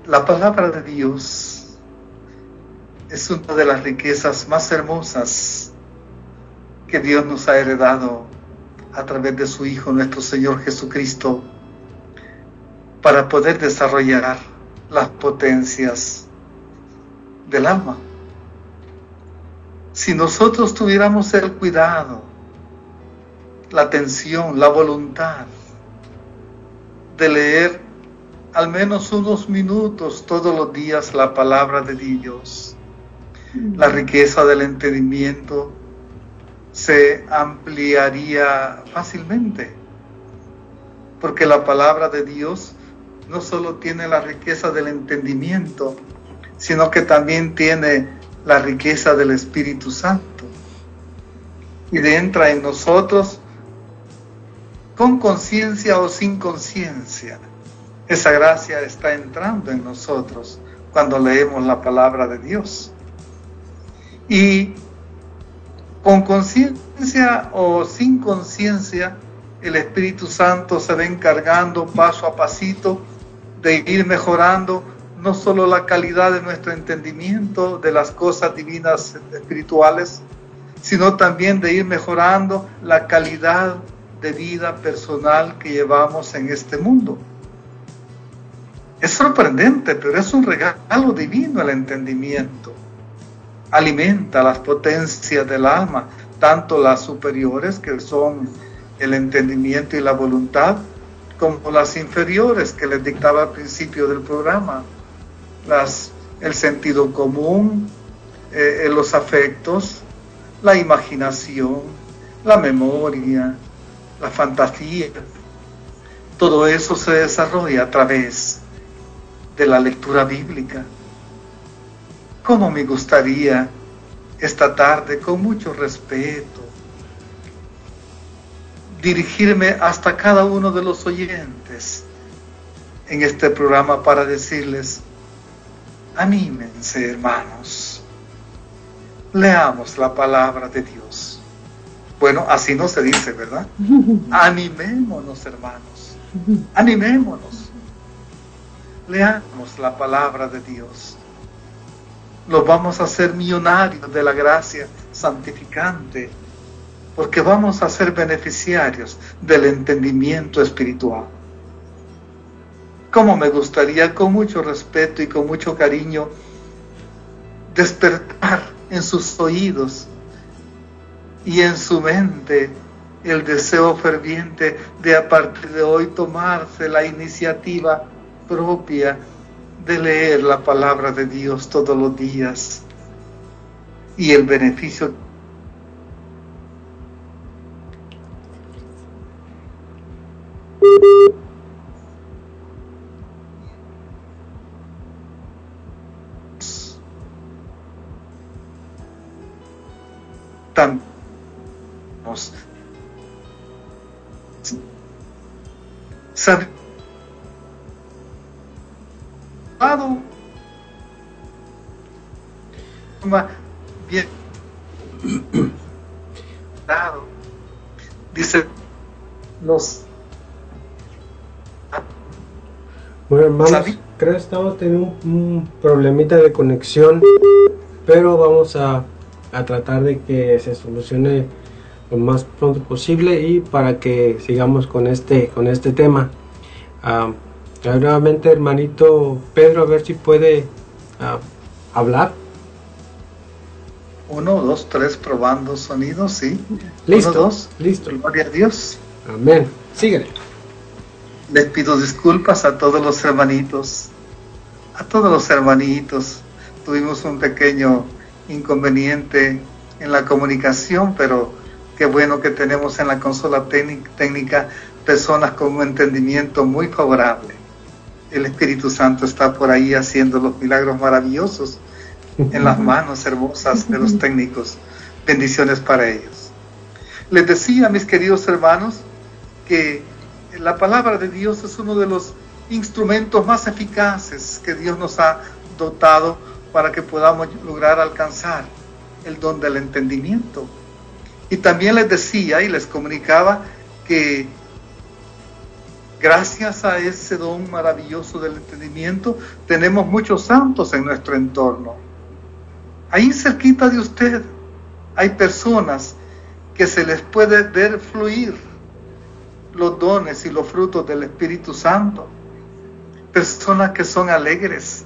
la palabra de Dios es una de las riquezas más hermosas que Dios nos ha heredado a través de su Hijo, nuestro Señor Jesucristo, para poder desarrollar las potencias del alma. Si nosotros tuviéramos el cuidado la atención, la voluntad de leer al menos unos minutos todos los días la palabra de Dios. La riqueza del entendimiento se ampliaría fácilmente, porque la palabra de Dios no solo tiene la riqueza del entendimiento, sino que también tiene la riqueza del Espíritu Santo. Y entra en nosotros con conciencia o sin conciencia. Esa gracia está entrando en nosotros cuando leemos la palabra de Dios. Y con conciencia o sin conciencia, el Espíritu Santo se va encargando paso a pasito de ir mejorando no solo la calidad de nuestro entendimiento de las cosas divinas espirituales, sino también de ir mejorando la calidad de vida personal que llevamos en este mundo. Es sorprendente, pero es un regalo divino el entendimiento. Alimenta las potencias del alma, tanto las superiores, que son el entendimiento y la voluntad, como las inferiores que les dictaba al principio del programa, las, el sentido común, eh, los afectos, la imaginación, la memoria, la fantasía, todo eso se desarrolla a través de la lectura bíblica. ¿Cómo me gustaría esta tarde, con mucho respeto, dirigirme hasta cada uno de los oyentes en este programa para decirles, anímense hermanos, leamos la palabra de Dios. Bueno, así no se dice, ¿verdad? Animémonos, hermanos. Animémonos. Leamos la palabra de Dios. Los vamos a hacer millonarios de la gracia santificante, porque vamos a ser beneficiarios del entendimiento espiritual. Como me gustaría, con mucho respeto y con mucho cariño, despertar en sus oídos y en su mente el deseo ferviente de a partir de hoy tomarse la iniciativa propia de leer la palabra de Dios todos los días y el beneficio estamos teniendo un, un problemita de conexión pero vamos a a tratar de que se solucione lo más pronto posible y para que sigamos con este con este tema uh, nuevamente hermanito Pedro a ver si puede uh, hablar uno, dos, tres, probando sonido, sí. Listo, Uno, dos. listo. Gloria a Dios. Amén. Síguele. Les pido disculpas a todos los hermanitos, a todos los hermanitos. Tuvimos un pequeño inconveniente en la comunicación, pero qué bueno que tenemos en la consola técnica personas con un entendimiento muy favorable. El Espíritu Santo está por ahí haciendo los milagros maravillosos en las manos hermosas de los técnicos. Bendiciones para ellos. Les decía, mis queridos hermanos, que la palabra de Dios es uno de los instrumentos más eficaces que Dios nos ha dotado para que podamos lograr alcanzar el don del entendimiento. Y también les decía y les comunicaba que gracias a ese don maravilloso del entendimiento tenemos muchos santos en nuestro entorno. Ahí cerquita de usted hay personas que se les puede ver fluir los dones y los frutos del Espíritu Santo. Personas que son alegres,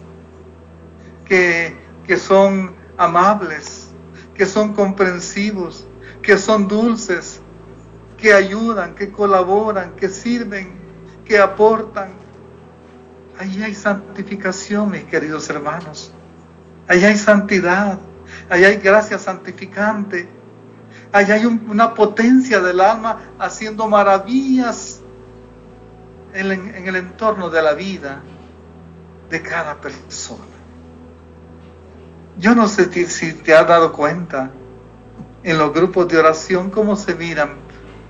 que, que son amables, que son comprensivos, que son dulces, que ayudan, que colaboran, que sirven, que aportan. Ahí hay santificación, mis queridos hermanos. Ahí hay santidad. Ahí hay gracia santificante. Ahí hay un, una potencia del alma haciendo maravillas en, el entorno de la vida de cada persona. Yo no sé si te has dado cuenta en los grupos de oración cómo se miran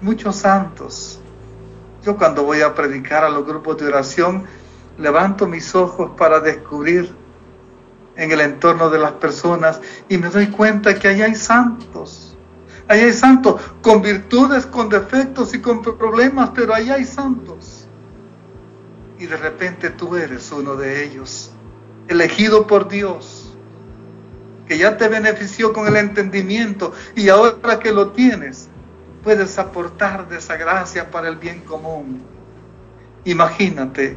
muchos santos. Yo cuando voy a predicar a los grupos de oración levanto mis ojos para descubrir en el entorno de las personas y me doy cuenta que ahí hay santos. Ahí hay santos con virtudes, con defectos y con problemas, pero ahí hay santos. Y de repente tú eres uno de ellos, elegido por Dios, que ya te benefició con el entendimiento y ahora que lo tienes, puedes aportar de esa gracia para el bien común. Imagínate,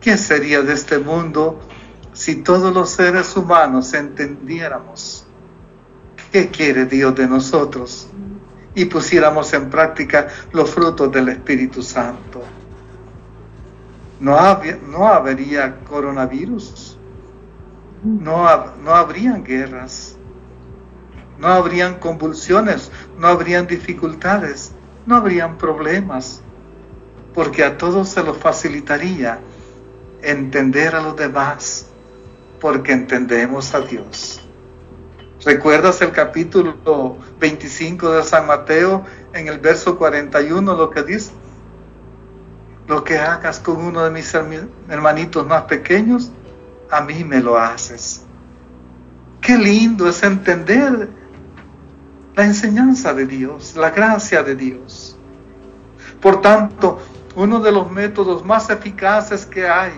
¿qué sería de este mundo si todos los seres humanos entendiéramos qué quiere Dios de nosotros y pusiéramos en práctica los frutos del Espíritu Santo? No, no habría coronavirus, no, no habrían guerras, no habrían convulsiones, no habrían dificultades, no habrían problemas, porque a todos se los facilitaría entender a los demás, porque entendemos a Dios. ¿Recuerdas el capítulo 25 de San Mateo en el verso 41 lo que dice? Lo que hagas con uno de mis hermanitos más pequeños, a mí me lo haces. Qué lindo es entender la enseñanza de Dios, la gracia de Dios. Por tanto, uno de los métodos más eficaces que hay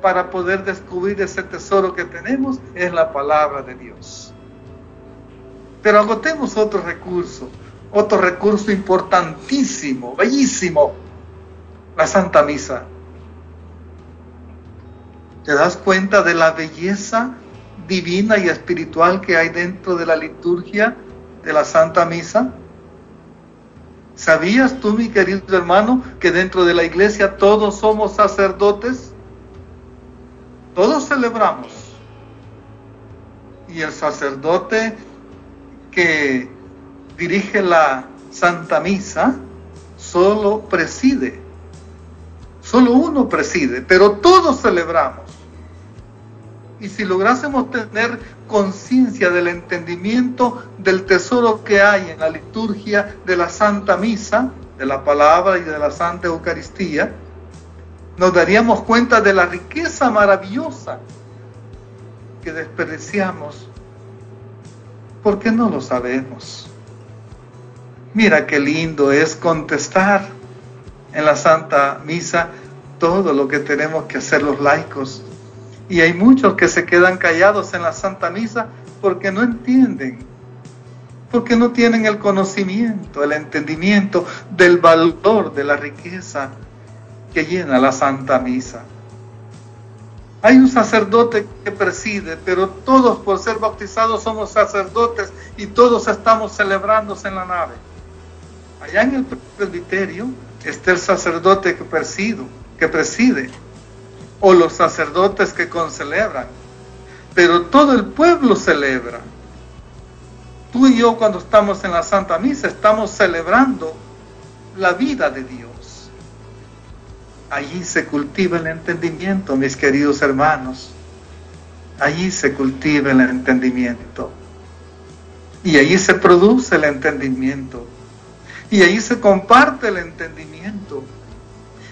para poder descubrir ese tesoro que tenemos es la palabra de Dios. Pero agotemos otro recurso, otro recurso importantísimo, bellísimo, la Santa Misa. ¿Te das cuenta de la belleza divina y espiritual que hay dentro de la liturgia de la Santa Misa? ¿Sabías tú, mi querido hermano, que dentro de la iglesia todos somos sacerdotes? Todos celebramos. Y el sacerdote que dirige la Santa Misa solo preside. Solo uno preside, pero todos celebramos. Y si lográsemos tener conciencia del entendimiento del tesoro que hay en la liturgia de la Santa Misa, de la palabra y de la Santa Eucaristía, nos daríamos cuenta de la riqueza maravillosa que desperdiciamos porque no lo sabemos. Mira qué lindo es contestar en la Santa Misa todo lo que tenemos que hacer los laicos. Y hay muchos que se quedan callados en la Santa Misa porque no entienden, porque no tienen el conocimiento, el entendimiento del valor de la riqueza que llena la Santa Misa. Hay un sacerdote que preside, pero todos por ser bautizados somos sacerdotes y todos estamos celebrándose en la nave. Allá en el presbiterio está el sacerdote que que preside, o los sacerdotes que concelebran, pero todo el pueblo celebra. Tú y yo cuando estamos en la Santa Misa estamos celebrando la vida de Dios. Allí se cultiva el entendimiento, mis queridos hermanos. Allí se cultiva el entendimiento. Y allí se produce el entendimiento. Y allí se comparte el entendimiento.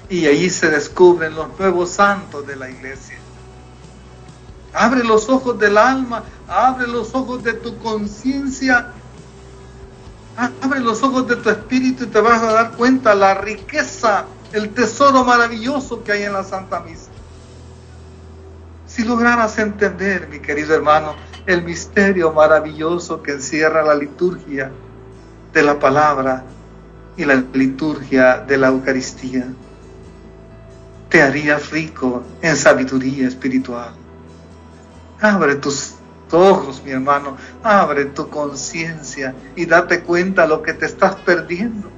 Y allí se descubren los nuevos santos de la iglesia. Abre los ojos del alma, abre los ojos de tu conciencia, abre los ojos de tu espíritu y te vas a dar cuenta la riqueza el tesoro maravilloso que hay en la Santa Misa. Si lograras entender, mi querido hermano, el misterio maravilloso que encierra la liturgia de la palabra y la liturgia de la Eucaristía, te harías rico en sabiduría espiritual. Abre tus ojos, mi hermano, abre tu conciencia y date cuenta lo que te estás perdiendo.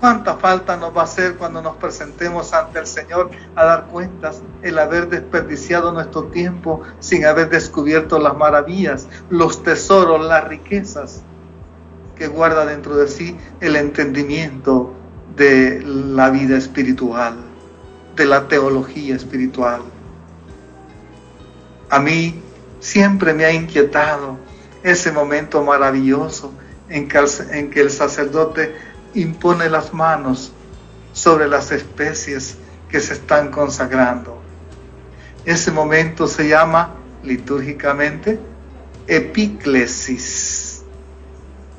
¿Cuánta falta nos va a hacer cuando nos presentemos ante el Señor a dar cuentas el haber desperdiciado nuestro tiempo sin haber descubierto las maravillas, los tesoros, las riquezas que guarda dentro de sí el entendimiento de la vida espiritual, de la teología espiritual? A mí siempre me ha inquietado ese momento maravilloso en que, el sacerdote impone las manos sobre las especies que se están consagrando. Ese momento se llama litúrgicamente epiclesis.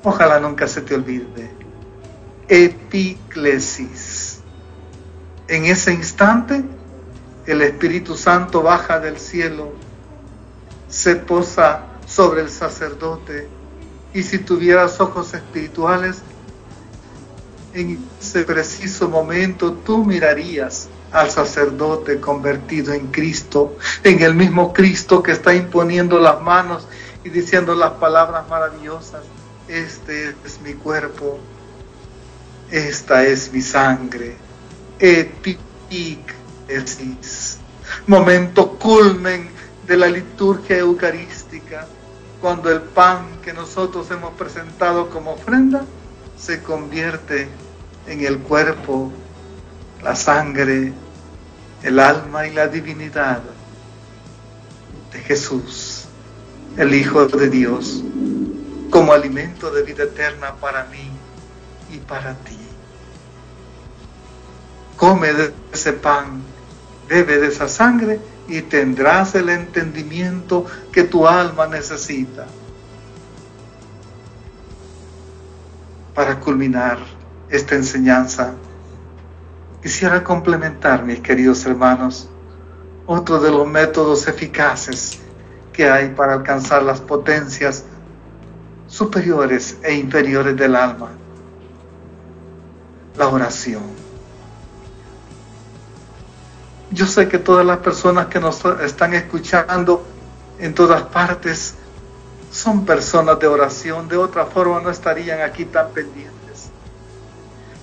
Ojalá nunca se te olvide. Epiclesis. En ese instante, el Espíritu Santo baja del cielo, se posa sobre el sacerdote y si tuvieras ojos espirituales, en ese preciso momento tú mirarías al sacerdote convertido en Cristo, en el mismo Cristo que está imponiendo las manos y diciendo las palabras maravillosas, este es mi cuerpo, esta es mi sangre, epiclesis, momento culmen de la liturgia eucarística, cuando el pan que nosotros hemos presentado como ofrenda se convierte en el cuerpo, la sangre, el alma y la divinidad de Jesús, el Hijo de Dios, como alimento de vida eterna para mí y para ti. Come de ese pan, bebe de esa sangre y tendrás el entendimiento que tu alma necesita. para culminar esta enseñanza, quisiera complementar, mis queridos hermanos, otro de los métodos eficaces que hay para alcanzar las potencias superiores e inferiores del alma, la oración. Yo sé que todas las personas que nos están escuchando en todas partes son personas de oración, de otra forma no estarían aquí tan pendientes.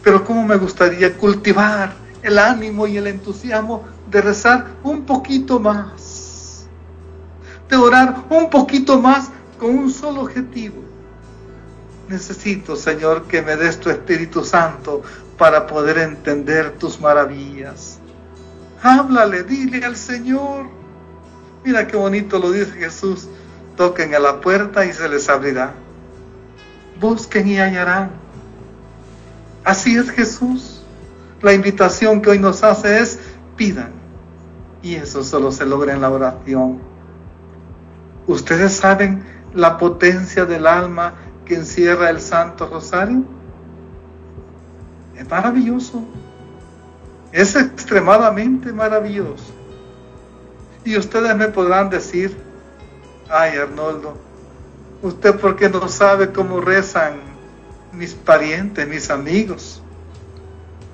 Pero cómo me gustaría cultivar el ánimo y el entusiasmo de rezar un poquito más, de orar un poquito más con un solo objetivo. Necesito, Señor, que me des tu Espíritu Santo para poder entender tus maravillas. Háblale, dile al Señor. Mira qué bonito lo dice Jesús. Toquen a la puerta y se les abrirá. Busquen y hallarán. Así es Jesús. La invitación que hoy nos hace es pidan. Y eso solo se logra en la oración. ¿Ustedes saben la potencia del alma que encierra el Santo Rosario? Es maravilloso. Es extremadamente maravilloso. Y ustedes me podrán decir, ay Arnoldo, ¿usted por qué no sabe cómo rezan mis parientes, mis amigos?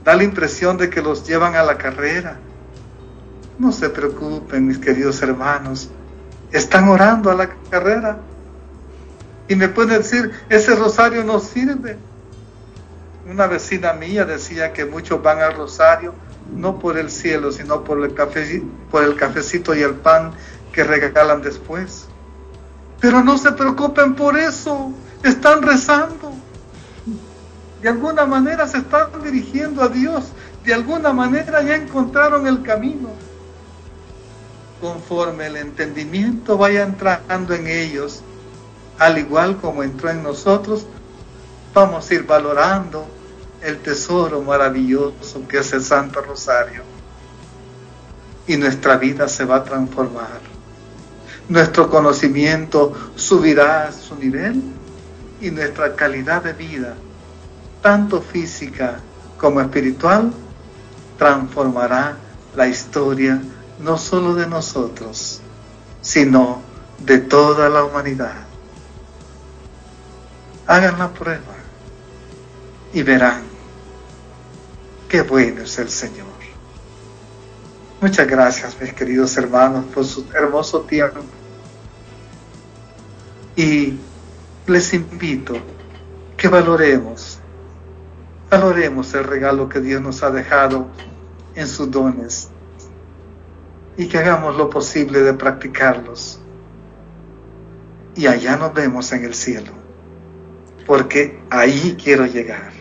Da la impresión de que los llevan a la carrera. No se preocupen, mis queridos hermanos. Están orando a la carrera. Y me pueden decir, ese rosario no sirve. Una vecina mía decía que muchos van al rosario no por el cielo, sino por el, café, por el cafecito y el pan que regalan después. Pero no se preocupen por eso, están rezando. De alguna manera se están dirigiendo a Dios, de alguna manera ya encontraron el camino. Conforme el entendimiento vaya entrando en ellos, al igual como entró en nosotros, vamos a ir valorando el tesoro maravilloso que es el Santo Rosario. Y nuestra vida se va a transformar. Nuestro conocimiento subirá a su nivel y nuestra calidad de vida, tanto física como espiritual, transformará la historia no solo de nosotros, sino de toda la humanidad. Hagan la prueba y verán qué bueno es el Señor. Muchas gracias, mis queridos hermanos, por su hermoso tiempo. Y les invito que valoremos, valoremos el regalo que Dios nos ha dejado en sus dones y que hagamos lo posible de practicarlos. Y allá nos vemos en el cielo, porque ahí quiero llegar.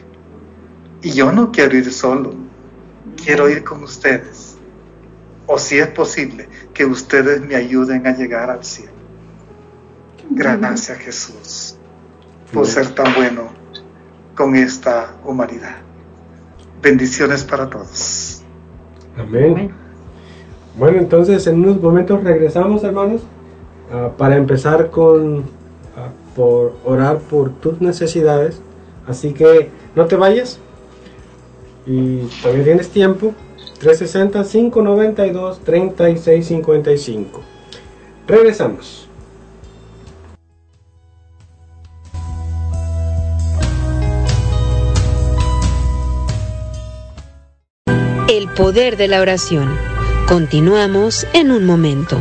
Y yo no quiero ir solo, quiero ir con ustedes. O si es posible, que ustedes me ayuden a llegar al cielo. Gracias Jesús por ser tan bueno con esta humanidad. Bendiciones para todos. Amén. Bueno, entonces en unos momentos regresamos, hermanos, uh, para empezar con por orar por tus necesidades. Así que no te vayas. Y todavía tienes tiempo. 360-592-3655. Regresamos. El poder de la oración. Continuamos en un momento.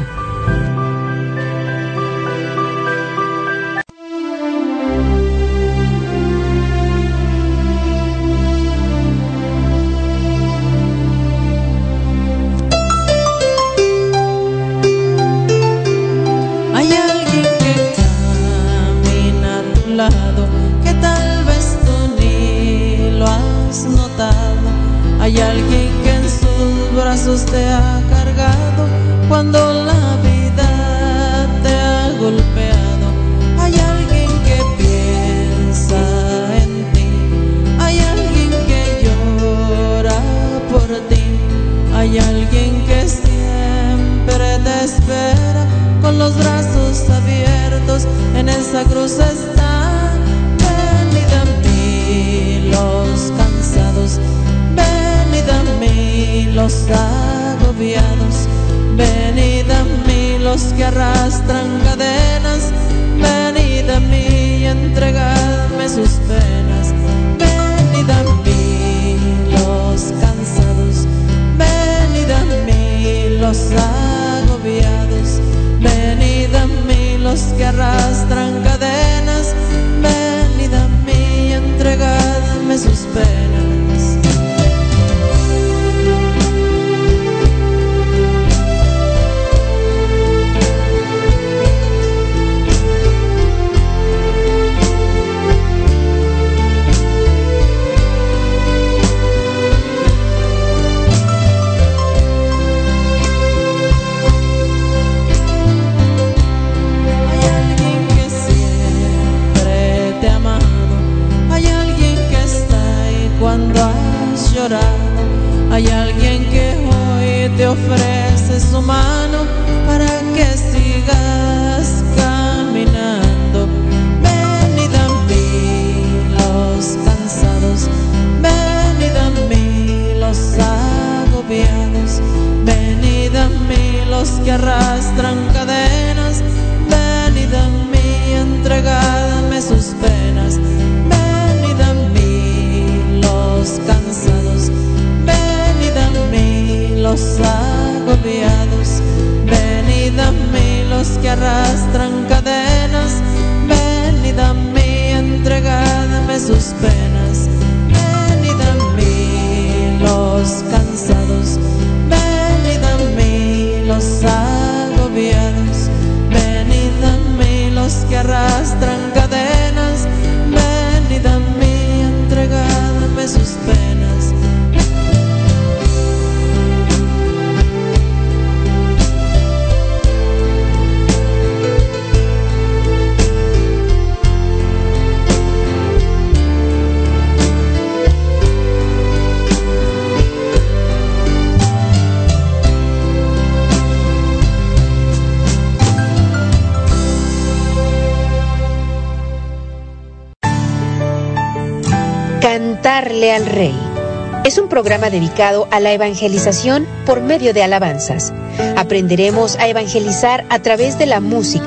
Programa dedicado a la evangelización por medio de alabanzas. Aprenderemos a evangelizar a través de la música.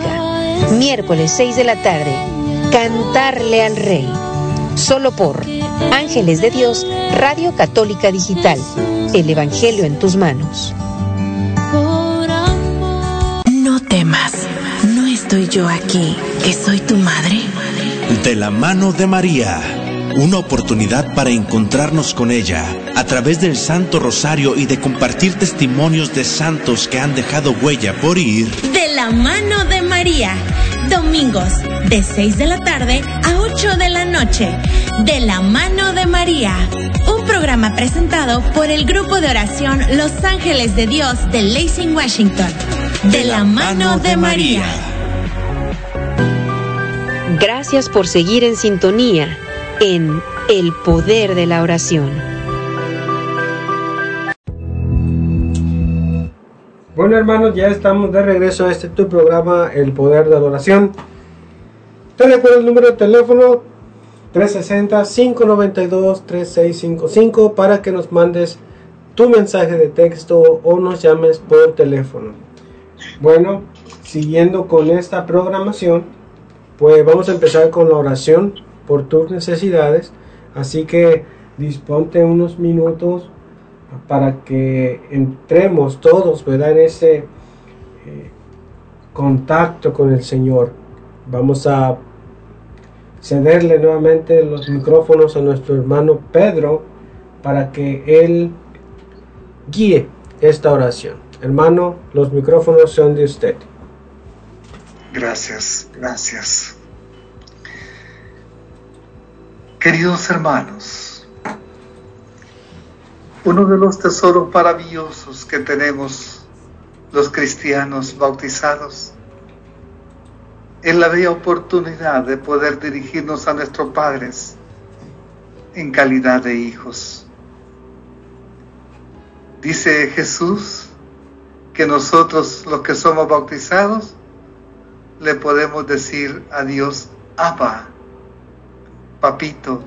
Miércoles 6 de la tarde. Cantarle al Rey. Solo por Ángeles de Dios, Radio Católica Digital. El Evangelio en tus manos. No temas, no estoy yo aquí, que soy tu madre. De la mano de María, una oportunidad para encontrarnos con ella a través del Santo Rosario y de compartir testimonios de santos que han dejado huella por ir. De la mano de María, domingos de 6 de la tarde a 8 de la noche. De la mano de María, un programa presentado por el grupo de oración Los Ángeles de Dios de Lacing, Washington. De la mano de María. Gracias por seguir en sintonía en El Poder de la Oración. Hermanos, ya estamos de regreso a este tu programa El Poder de la Oración. Te recuerdo el número de teléfono 360-592-3655 para que nos mandes tu mensaje de texto o nos llames por teléfono. Bueno, siguiendo con esta programación, pues vamos a empezar con la oración por tus necesidades. Así que disponte unos minutos para que entremos todos, ¿verdad? En ese eh, contacto con el Señor. Vamos a cederle nuevamente los micrófonos a nuestro hermano Pedro para que él guíe esta oración. Hermano, los micrófonos son de usted. Gracias, gracias. Queridos hermanos, uno de los tesoros maravillosos que tenemos los cristianos bautizados es la bella oportunidad de poder dirigirnos a nuestros padres en calidad de hijos. Dice Jesús que nosotros los que somos bautizados le podemos decir a Dios, Abba, papito,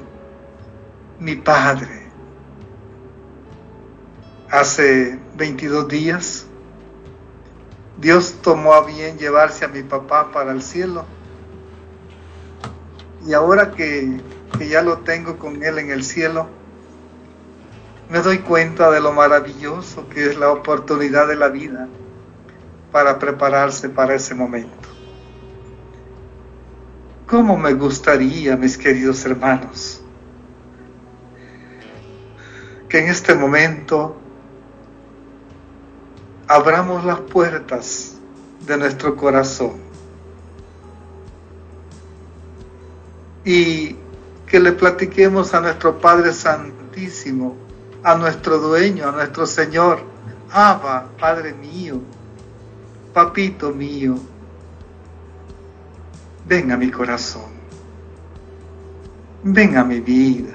mi padre. Hace 22 días, Dios tomó a bien llevarse a mi papá para el cielo. Y ahora que, ya lo tengo con él en el cielo, me doy cuenta de lo maravilloso que es la oportunidad de la vida para prepararse para ese momento. ¿Cómo me gustaría, mis queridos hermanos, que en este momento abramos las puertas de nuestro corazón. Y que le platiquemos a nuestro Padre Santísimo, a nuestro dueño, a nuestro Señor, Abba, Padre mío, Papito mío, ven a mi corazón, ven a mi vida,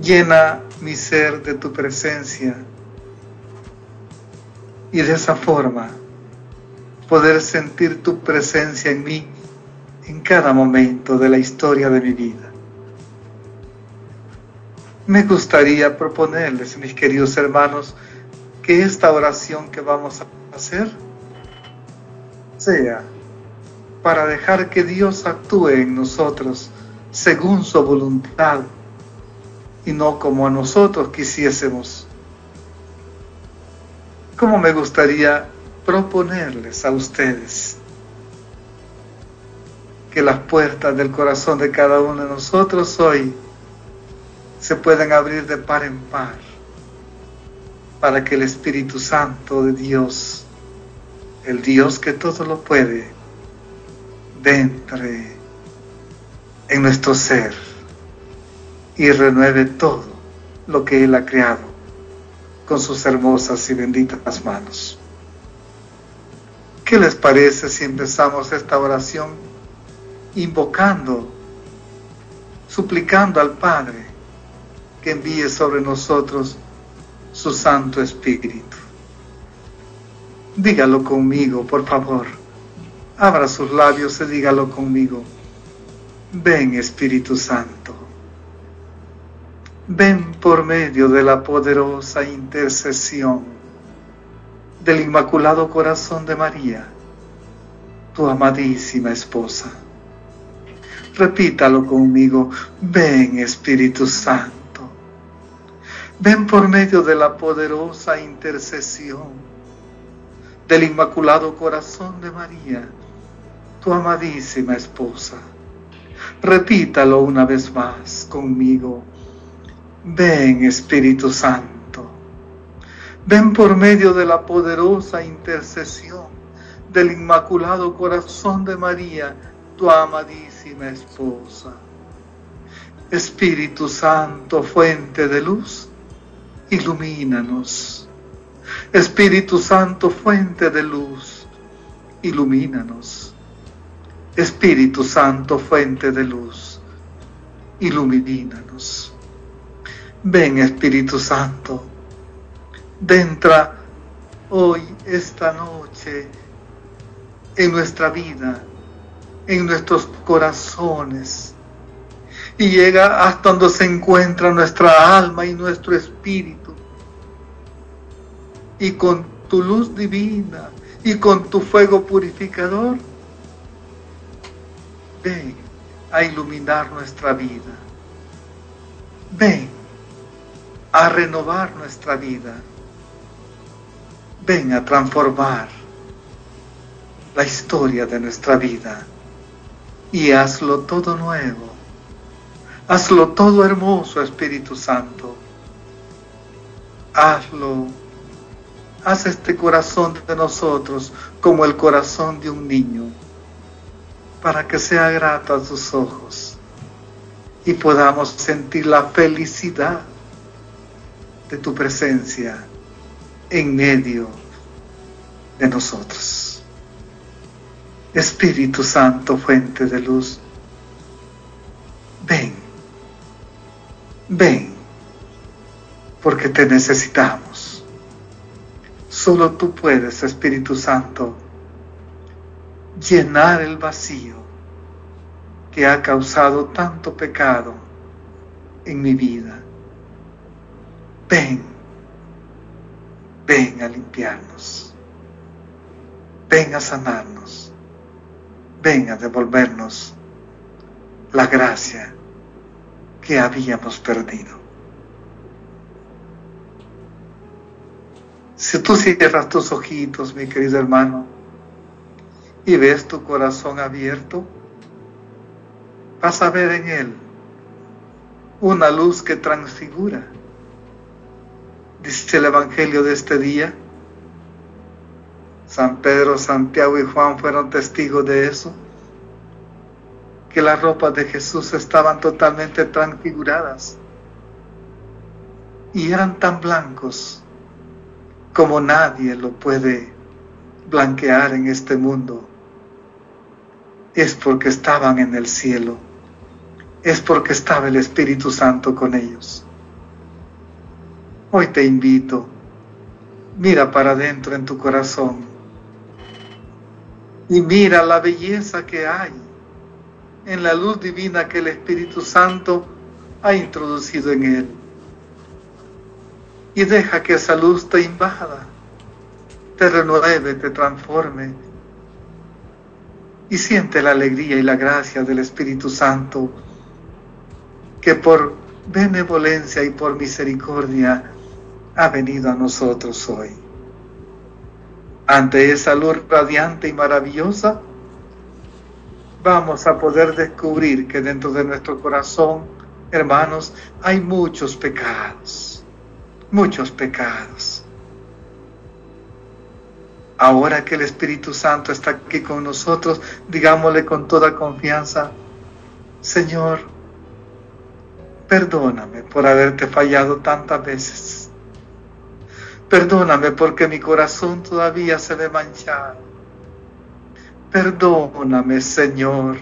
llena mi ser de tu presencia y de esa forma poder sentir tu presencia en mí en cada momento de la historia de mi vida. Me gustaría proponerles, mis queridos hermanos, que esta oración que vamos a hacer sea para dejar que Dios actúe en nosotros según su voluntad y no como a nosotros quisiésemos. Como me gustaría proponerles a ustedes que las puertas del corazón de cada uno de nosotros hoy se puedan abrir de par en par para que el Espíritu Santo de Dios, el Dios que todo lo puede, entre en nuestro ser y renueve todo lo que Él ha creado con sus hermosas y benditas manos. ¿Qué les parece si empezamos esta oración invocando, suplicando al Padre que envíe sobre nosotros su Santo Espíritu. Dígalo conmigo, por favor. Abra sus labios y dígalo conmigo. Ven Espíritu Santo. Ven por medio de la poderosa intercesión del Inmaculado Corazón de María, tu amadísima esposa. Repítalo conmigo. Ven Espíritu Santo. Ven por medio de la poderosa intercesión del Inmaculado Corazón de María, tu amadísima esposa. Repítalo una vez más conmigo. Ven Espíritu Santo. Ven por medio de la poderosa intercesión del Inmaculado Corazón de María, tu amadísima esposa. Espíritu Santo, fuente de luz, ilumínanos. Espíritu Santo, fuente de luz, ilumínanos. Espíritu Santo, fuente de luz, ilumínanos. Ven Espíritu Santo, entra hoy, esta noche, en nuestra vida, en nuestros corazones y llega hasta donde se encuentra nuestra alma y nuestro espíritu. Y con tu luz divina y con tu fuego purificador, ven a iluminar nuestra vida. Ven a renovar nuestra vida. Ven a transformar la historia de nuestra vida y hazlo todo nuevo Hazlo todo hermoso, Espíritu Santo. Hazlo. Haz este corazón de nosotros como el corazón de un niño, para que sea grato a tus ojos y podamos sentir la felicidad de tu presencia en medio de nosotros. Espíritu Santo, fuente de luz, ven ven, porque te necesitamos. Solo tú puedes, Espíritu Santo, llenar el vacío que ha causado tanto pecado en mi vida. Ven a limpiarnos. Ven a sanarnos. Ven a devolvernos la gracia que habíamos perdido. Si tú cierras tus ojitos, mi querido hermano, y ves tu corazón abierto, vas a ver en él una luz que transfigura. Dice el Evangelio de este día. San Pedro, Santiago y Juan fueron testigos de eso. Que las ropas de Jesús estaban totalmente transfiguradas. Y eran tan blancos como nadie lo puede blanquear en este mundo. Es porque estaban en el cielo es porque estaba el Espíritu Santo con ellos. Hoy te invito, mira para adentro en tu corazón y mira la belleza que hay en la luz divina que el Espíritu Santo ha introducido en él. Y deja que esa luz te invada, te renueve, te transforme. Y siente la alegría y la gracia del Espíritu Santo que por benevolencia y por misericordia ha venido a nosotros hoy. Ante esa luz radiante y maravillosa, vamos a poder descubrir que dentro de nuestro corazón, hermanos, hay muchos pecados, muchos pecados. Ahora que el Espíritu Santo está aquí con nosotros, digámosle con toda confianza, Señor, Perdóname por haberte fallado tantas veces. Perdóname porque mi corazón todavía se ve manchado. Perdóname, Señor,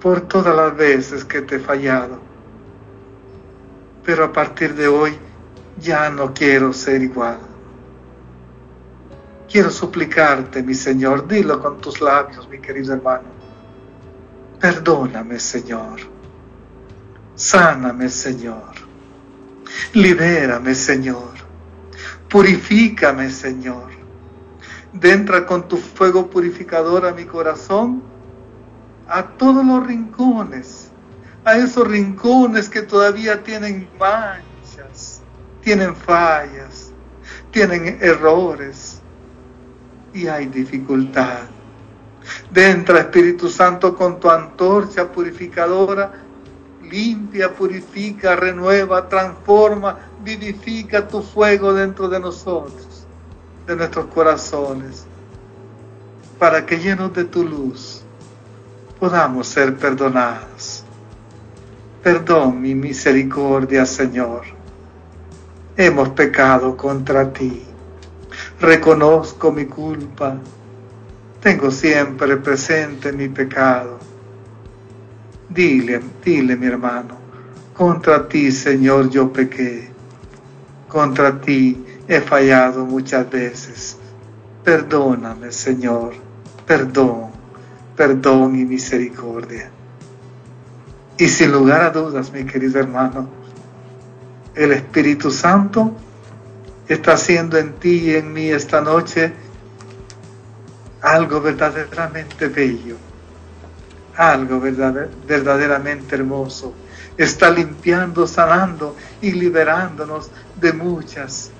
por todas las veces que te he fallado. Pero a partir de hoy ya no quiero ser igual. Quiero suplicarte, mi Señor, dilo con tus labios, mi querido hermano. Perdóname, Señor Sáname, Señor. Libérame, Señor. Purifícame, Señor. Entra con tu fuego purificador a mi corazón, a todos los rincones, a esos rincones que todavía tienen manchas, tienen fallas, tienen errores y hay dificultad. Entra, Espíritu Santo, con tu antorcha purificadora limpia, purifica, renueva, transforma, vivifica tu fuego dentro de nosotros, de nuestros corazones, para que llenos de tu luz podamos ser perdonados. Perdón mi misericordia, Señor. Hemos pecado contra ti. Reconozco mi culpa. Tengo siempre presente mi pecado Dile, dile mi hermano, contra ti Señor yo pequé, contra ti he fallado muchas veces. Perdóname Señor, perdón, perdón y misericordia. Y sin lugar a dudas, mi querido hermano, el Espíritu Santo está haciendo en ti y en mí esta noche algo verdaderamente bello algo verdaderamente hermoso. Está limpiando, sanando y liberándonos de muchas,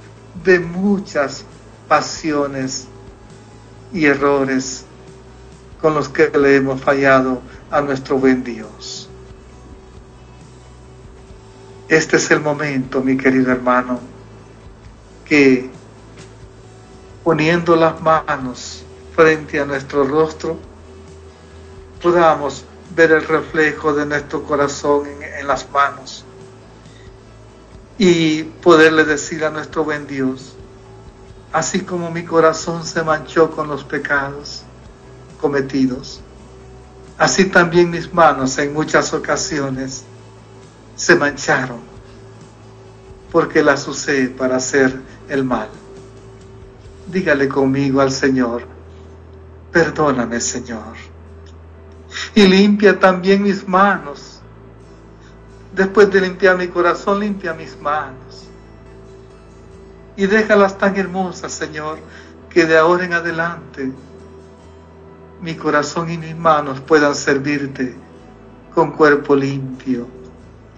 de muchas pasiones y errores con los que le hemos fallado a nuestro buen Dios. Este es el momento, mi querido hermano, que poniendo las manos frente a nuestro rostro, podamos ver el reflejo de nuestro corazón en, las manos y poderle decir a nuestro buen Dios, así como mi corazón se manchó con los pecados cometidos, así también mis manos en muchas ocasiones se mancharon porque las usé para hacer el mal. Dígale conmigo al Señor, perdóname Señor y limpia también mis manos. Después de limpiar mi corazón, limpia mis manos. y déjalas tan hermosas, Señor, que de ahora en adelante mi corazón y mis manos puedan servirte con cuerpo limpio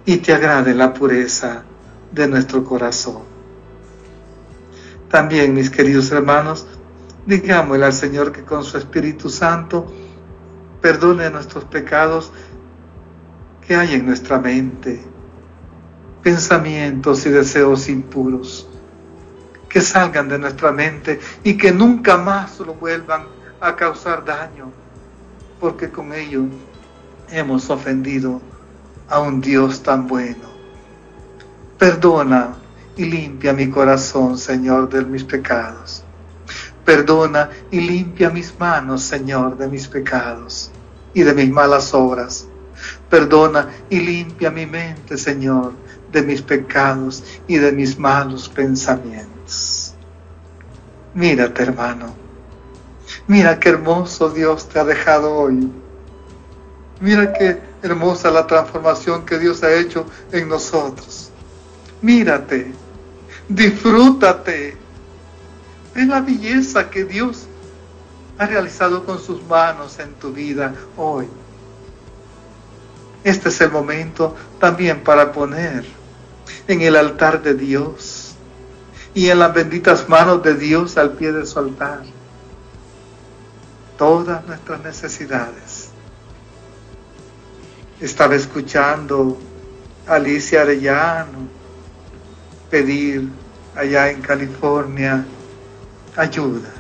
y te agrade la pureza de nuestro corazón. También, mis queridos hermanos, digámosle al Señor que con su Espíritu Santo perdone nuestros pecados que hay en nuestra mente, pensamientos y deseos impuros, que salgan de nuestra mente y que nunca más lo vuelvan a causar daño, porque con ello hemos ofendido a un Dios tan bueno. Perdona y limpia mi corazón, Señor, de mis pecados. Perdona y limpia mis manos, Señor, de mis pecados y de mis malas obras. Perdona y limpia mi mente, Señor, de mis pecados y de mis malos pensamientos. Mírate, hermano. Mira qué hermoso Dios te ha dejado hoy. Mira qué hermosa la transformación que Dios ha hecho en nosotros. Mírate, disfrútate de la belleza que Dios ha realizado con sus manos en tu vida hoy. Este es el momento también para poner en el altar de Dios y en las benditas manos de Dios al pie de su altar todas nuestras necesidades. Estaba escuchando a Alicia Arellano pedir allá en California ayuda.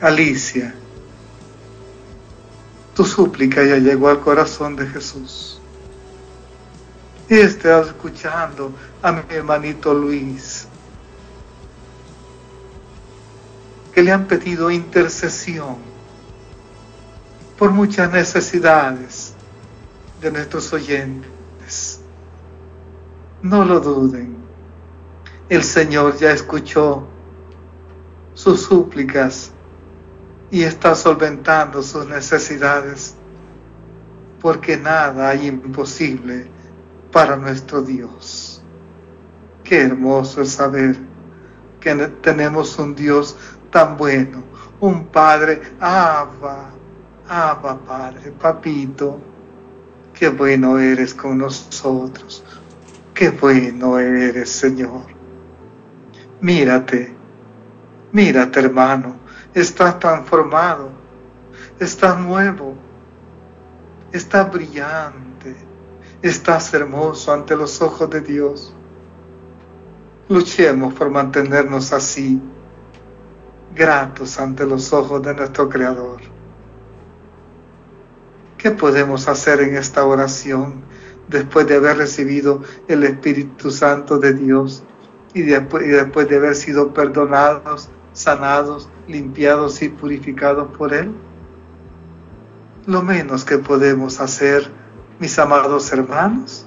Alicia, tu súplica ya llegó al corazón de Jesús. Y está escuchando a mi hermanito Luis, que le han pedido intercesión por muchas necesidades de nuestros oyentes. No lo duden. El Señor ya escuchó sus súplicas y está solventando sus necesidades, porque nada hay imposible para nuestro Dios. Qué hermoso es saber que tenemos un Dios tan bueno, un Padre, Abba, Abba Padre, Papito, qué bueno eres con nosotros, qué bueno eres Señor. Mírate, mírate hermano, estás transformado, estás nuevo, estás brillante, estás hermoso ante los ojos de Dios. Luchemos por mantenernos así, gratos ante los ojos de nuestro Creador. ¿Qué podemos hacer en esta oración después de haber recibido el Espíritu Santo de Dios y después, de haber sido perdonados, sanados limpiados y purificados por Él? Lo menos que podemos hacer, mis amados hermanos,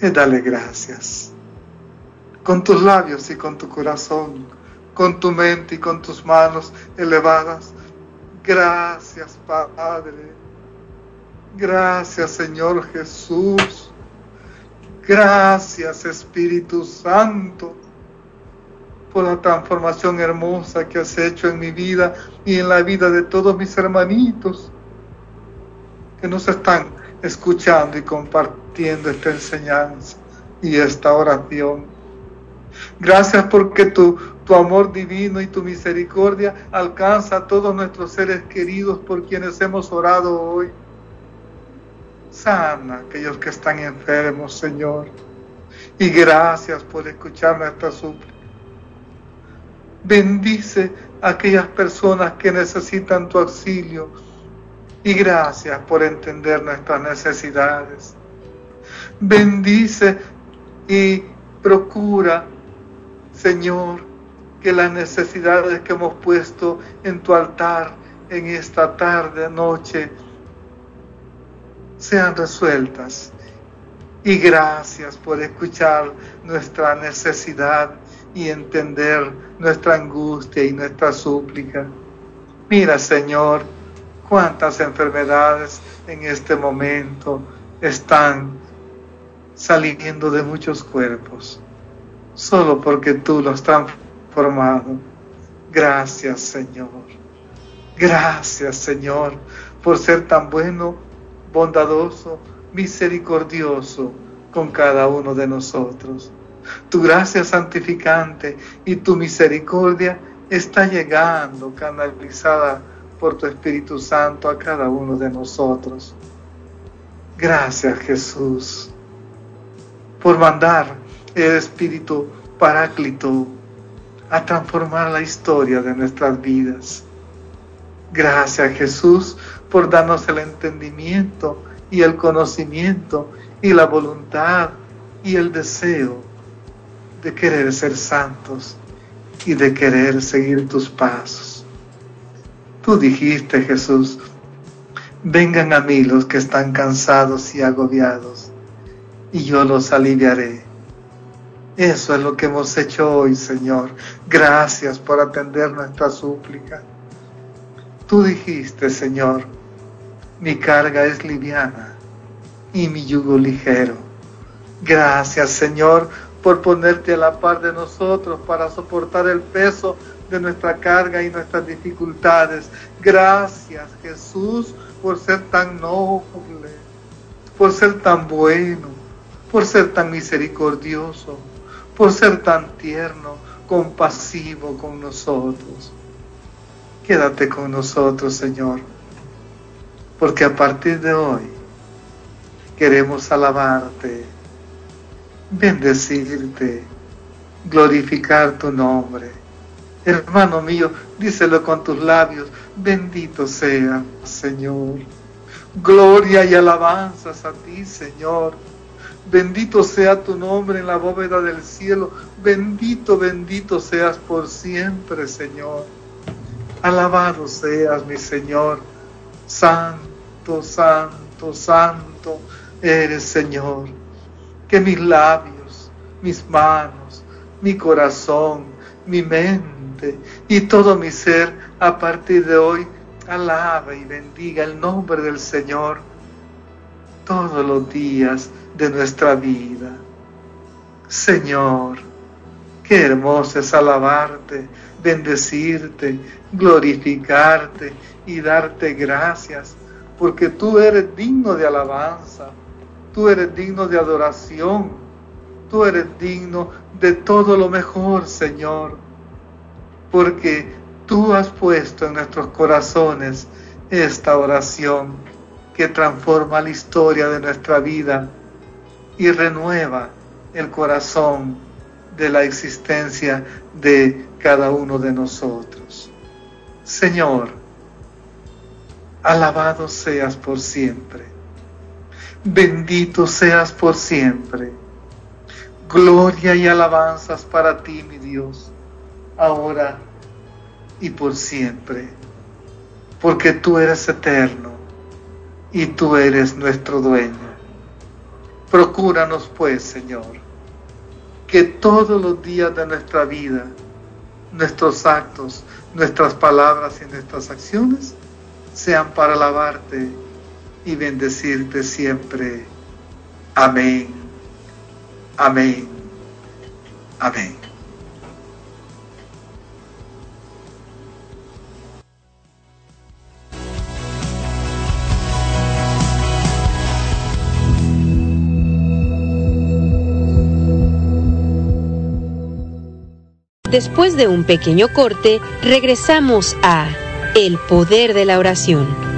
es darle gracias. Con tus labios y con tu corazón, con tu mente y con tus manos elevadas. Gracias, Padre. Gracias, Señor Jesús. Gracias, Espíritu Santo por la transformación hermosa que has hecho en mi vida y en la vida de todos mis hermanitos que nos están escuchando y compartiendo esta enseñanza y esta oración. Gracias porque tu, tu amor divino y tu misericordia alcanza a todos nuestros seres queridos por quienes hemos orado hoy. Sana aquellos que están enfermos, Señor. Y gracias por escuchar nuestra súplica Bendice a aquellas personas que necesitan tu auxilio y gracias por entender nuestras necesidades. Bendice y procura, Señor, que las necesidades que hemos puesto en tu altar en esta tarde, noche, sean resueltas. Y gracias por escuchar nuestra necesidad y entender nuestra angustia y nuestra súplica. Mira, Señor, cuántas enfermedades en este momento están saliendo de muchos cuerpos. solo porque tú lo has transformado. Gracias Señor. Gracias Señor por ser tan bueno, bondadoso, misericordioso con cada uno de nosotros. Tu gracia santificante y tu misericordia está llegando canalizada por tu Espíritu Santo a cada uno de nosotros. Gracias Jesús por mandar el Espíritu Paráclito a transformar la historia de nuestras vidas. Gracias Jesús por darnos el entendimiento y el conocimiento y la voluntad y el deseo de querer ser santos y de querer seguir tus pasos. Tú dijiste, Jesús, vengan a mí los que están cansados y agobiados, y yo los aliviaré. Eso es lo que hemos hecho hoy, Señor. Gracias por atender nuestra súplica. Tú dijiste, Señor, mi carga es liviana y mi yugo ligero. Gracias, Señor, por ponerte a la par de nosotros para soportar el peso de nuestra carga y nuestras dificultades. Gracias Jesús por ser tan noble, por ser tan bueno, por ser tan misericordioso, por ser tan tierno, compasivo con nosotros. Quédate con nosotros, Señor, porque a partir de hoy queremos alabarte bendecirte, glorificar tu nombre. Hermano mío, díselo con tus labios, bendito sea, Señor. Gloria y alabanzas a ti, Señor. Bendito sea tu nombre en la bóveda del cielo. Bendito, bendito seas por siempre, Señor. Alabado seas, mi Señor. Santo, santo, santo eres, Señor que mis labios, mis manos, mi corazón, mi mente y todo mi ser a partir de hoy alaba y bendiga el nombre del Señor todos los días de nuestra vida. Señor, qué hermoso es alabarte, bendecirte, glorificarte y darte gracias, porque tú eres digno de alabanza Tú eres digno de adoración. Tú eres digno de todo lo mejor, Señor. Porque tú has puesto en nuestros corazones esta oración que transforma la historia de nuestra vida y renueva el corazón de la existencia de cada uno de nosotros. Señor, alabado seas por siempre bendito seas por siempre. Gloria y alabanzas para ti, mi Dios, ahora y por siempre, porque tú eres eterno y tú eres nuestro dueño. Procúranos pues, Señor, que todos los días de nuestra vida, nuestros actos, nuestras palabras y nuestras acciones sean para alabarte y bendecirte siempre. Amén. Amén. Amén. Después de un pequeño corte, regresamos a El Poder de la Oración.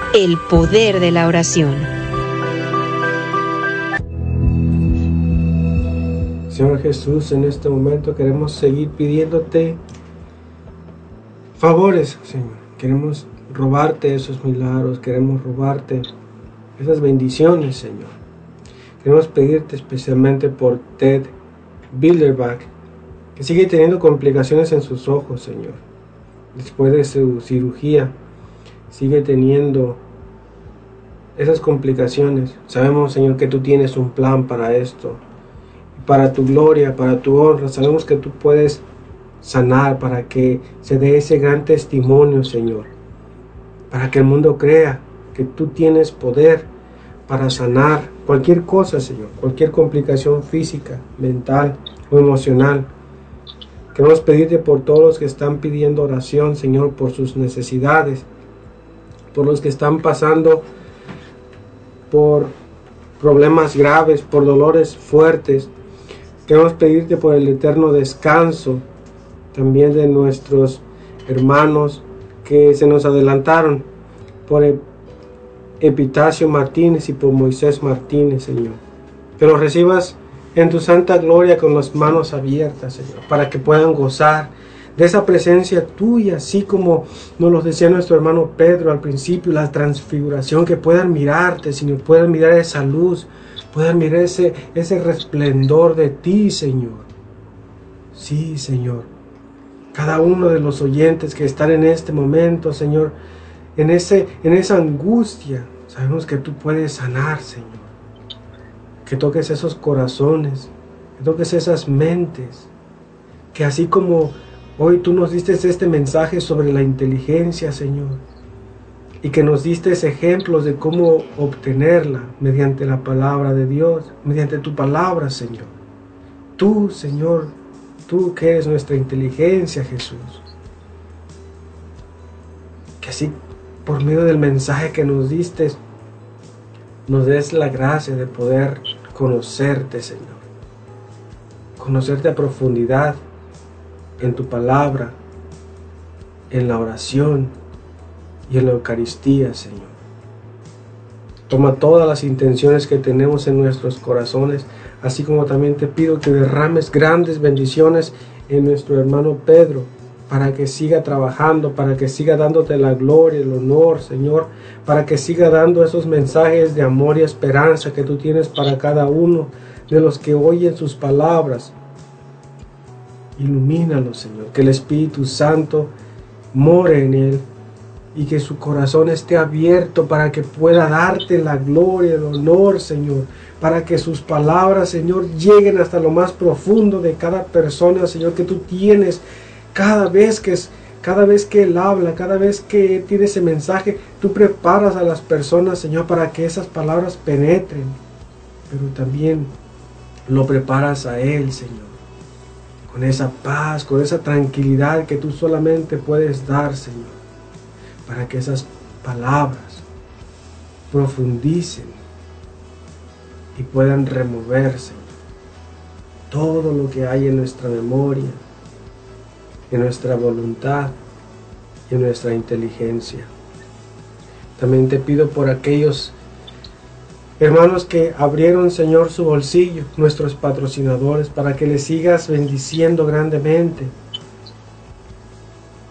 El Poder de la Oración. Señor Jesús, en este momento queremos seguir pidiéndote favores, Señor. Queremos robarte esos milagros, queremos robarte esas bendiciones, Señor. Queremos pedirte especialmente por Ted Bilderbach, que sigue teniendo complicaciones en sus ojos, Señor. Después de su cirugía, sigue teniendo esas complicaciones. Sabemos, Señor, que tú tienes un plan para esto, para tu gloria, para tu honra. Sabemos que tú puedes sanar para que se dé ese gran testimonio, Señor. Para que el mundo crea que tú tienes poder para sanar cualquier cosa, Señor, cualquier complicación física, mental o emocional. Queremos pedirte por todos los que están pidiendo oración, Señor, por sus necesidades, por los que están pasando por problemas graves, por dolores fuertes. Queremos pedirte por el eterno descanso también de nuestros hermanos que se nos adelantaron, por Epitacio Martínez y por Moisés Martínez, Señor. Que los recibas en tu santa gloria con las manos abiertas, Señor, para que puedan gozar de esa presencia tuya, así como nos lo decía nuestro hermano Pedro al principio, la transfiguración, que puedan mirarte, Señor, puedan mirar esa luz, puedan mirar ese, ese resplendor de ti, Señor. Sí, Señor. Cada uno de los oyentes que están en este momento, Señor, en, ese, en esa angustia, sabemos que tú puedes sanar, Señor. Que toques esos corazones, que toques esas mentes, que así como hoy tú nos diste este mensaje sobre la inteligencia, Señor, y que nos diste ejemplos de cómo obtenerla mediante la palabra de Dios, mediante tu palabra, Señor. Tú, Señor, tú que eres nuestra inteligencia, Jesús. Que así por medio del mensaje que nos diste, nos des la gracia de poder conocerte, Señor. Conocerte a profundidad en tu palabra, en la oración y en la Eucaristía, Señor. Toma todas las intenciones que tenemos en nuestros corazones, así como también te pido que derrames grandes bendiciones en nuestro hermano Pedro, para que siga trabajando, para que siga dándote la gloria, el honor, Señor, para que siga dando esos mensajes de amor y esperanza que tú tienes para cada uno de los que oyen sus palabras. Ilumínalo, Señor, que el Espíritu Santo more en él y que su corazón esté abierto para que pueda darte la gloria, el honor, Señor, para que sus palabras, Señor, lleguen hasta lo más profundo de cada persona, Señor, que tú tienes cada vez que es cada vez que Él habla, cada vez que tiene ese mensaje, tú preparas a las personas, Señor, para que esas palabras penetren. Pero también lo preparas a Él, Señor. Con esa paz, con esa tranquilidad que tú solamente puedes dar, Señor. Para que esas palabras profundicen y puedan removerse todo lo que hay en nuestra memoria, en nuestra voluntad y en nuestra inteligencia. También te pido por aquellos hermanos que abrieron, Señor, su bolsillo, nuestros patrocinadores, para que les sigas bendiciendo grandemente.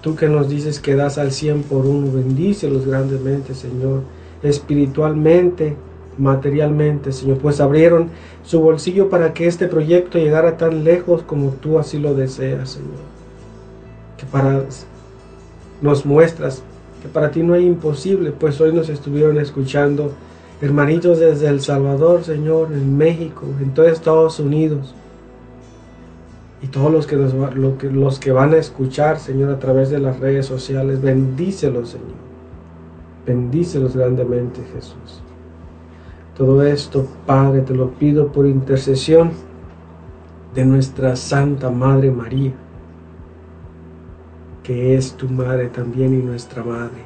Tú que nos dices que das al cien por uno, bendícelos grandemente, Señor, espiritualmente, materialmente, Señor, pues abrieron su bolsillo para que este proyecto llegara tan lejos como tú así lo deseas, Señor que para nos muestras que para ti no hay imposible, pues hoy nos estuvieron escuchando hermanitos desde El Salvador, Señor, en México, en todo Estados Unidos. Y todos los que, los que van a escuchar, Señor, a través de las redes sociales, bendícelos, Señor. Bendícelos grandemente, Jesús. Todo esto, Padre, te lo pido por intercesión de nuestra Santa Madre María, que es tu Madre también y nuestra Madre,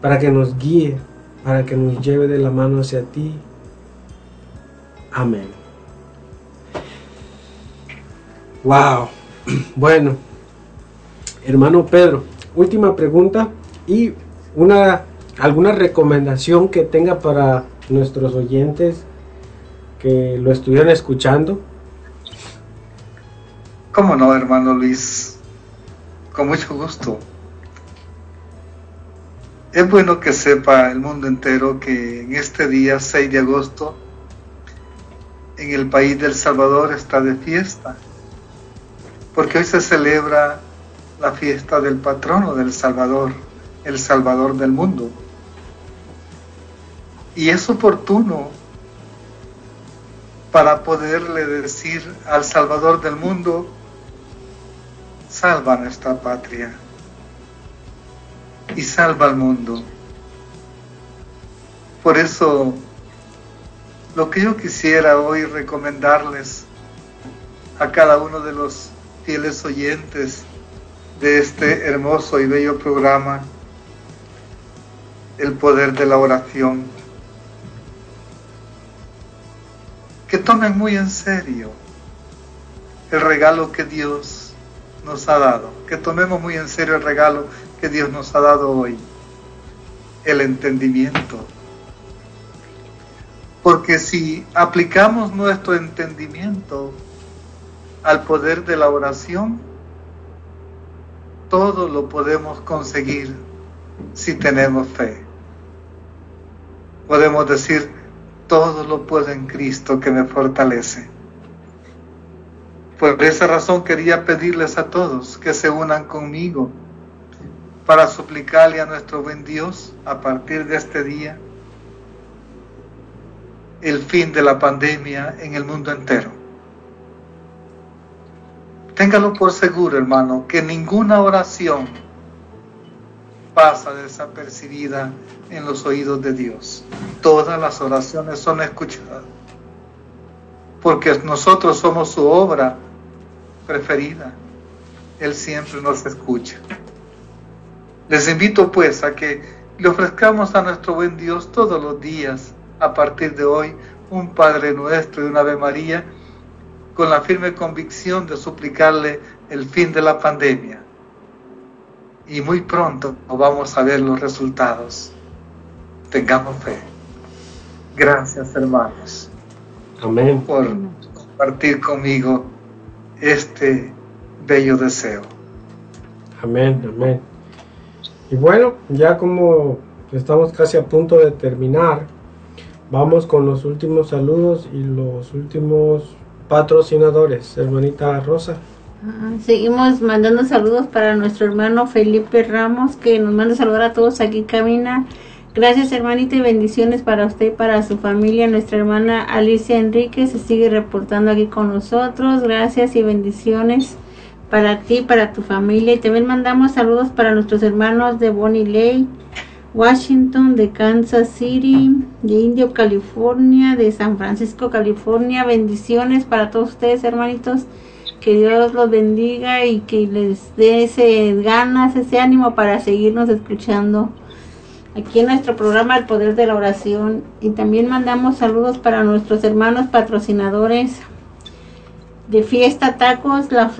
para que nos guíe, para que nos lleve de la mano hacia ti. Amén. Wow. Bueno, hermano Pedro, última pregunta y una alguna recomendación que tenga para nuestros oyentes que lo estuvieran escuchando. ¿Cómo no, hermano Luis? Con mucho gusto. Es bueno que sepa el mundo entero que en este día 6 de agosto en el país del Salvador está de fiesta, porque hoy se celebra la fiesta del patrono del Salvador, el Salvador del mundo. Y es oportuno para poderle decir al Salvador del mundo, salva nuestra patria y salva al mundo. Por eso, lo que yo quisiera hoy recomendarles a cada uno de los fieles oyentes de este hermoso y bello programa, el poder de la oración, que tomen muy en serio el regalo que Dios nos ha dado, que tomemos muy en serio el regalo que Dios nos ha dado hoy, el entendimiento. Porque si aplicamos nuestro entendimiento al poder de la oración, todo lo podemos conseguir si tenemos fe. Podemos decir, todo lo puedo en Cristo que me fortalece. Por esa razón quería pedirles a todos que se unan conmigo para suplicarle a nuestro buen Dios a partir de este día el fin de la pandemia en el mundo entero. Téngalo por seguro, hermano, que ninguna oración pasa desapercibida en los oídos de Dios. Todas las oraciones son escuchadas, porque nosotros somos su obra preferida. Él siempre nos escucha. Les invito pues a que le ofrezcamos a nuestro buen Dios todos los días, a partir de hoy, un Padre nuestro y una Ave María, con la firme convicción de suplicarle el fin de la pandemia. Y muy pronto vamos a ver los resultados. Tengamos fe. Gracias hermanos. Amén. Por compartir conmigo este bello deseo. Amén, amén. Y bueno, ya como estamos casi a punto de terminar, vamos con los últimos saludos y los últimos patrocinadores. Hermanita Rosa. Ah, Seguimos mandando saludos para nuestro hermano Felipe Ramos, que nos manda saludar a todos aquí en Camina. Gracias hermanita y bendiciones para usted y para su familia. Nuestra hermana Alicia Enrique se sigue reportando aquí con nosotros. Gracias y bendiciones para ti, para tu familia. Y también mandamos saludos para nuestros hermanos de Bonnie Lake, Washington, de Kansas City, de Indio, California, de San Francisco, California. Bendiciones para todos ustedes, hermanitos. Que Dios los bendiga y que les dé ese ganas, ese ánimo para seguirnos escuchando aquí en nuestro programa El Poder de la Oración. Y también mandamos saludos para nuestros hermanos patrocinadores de Fiesta Tacos, la,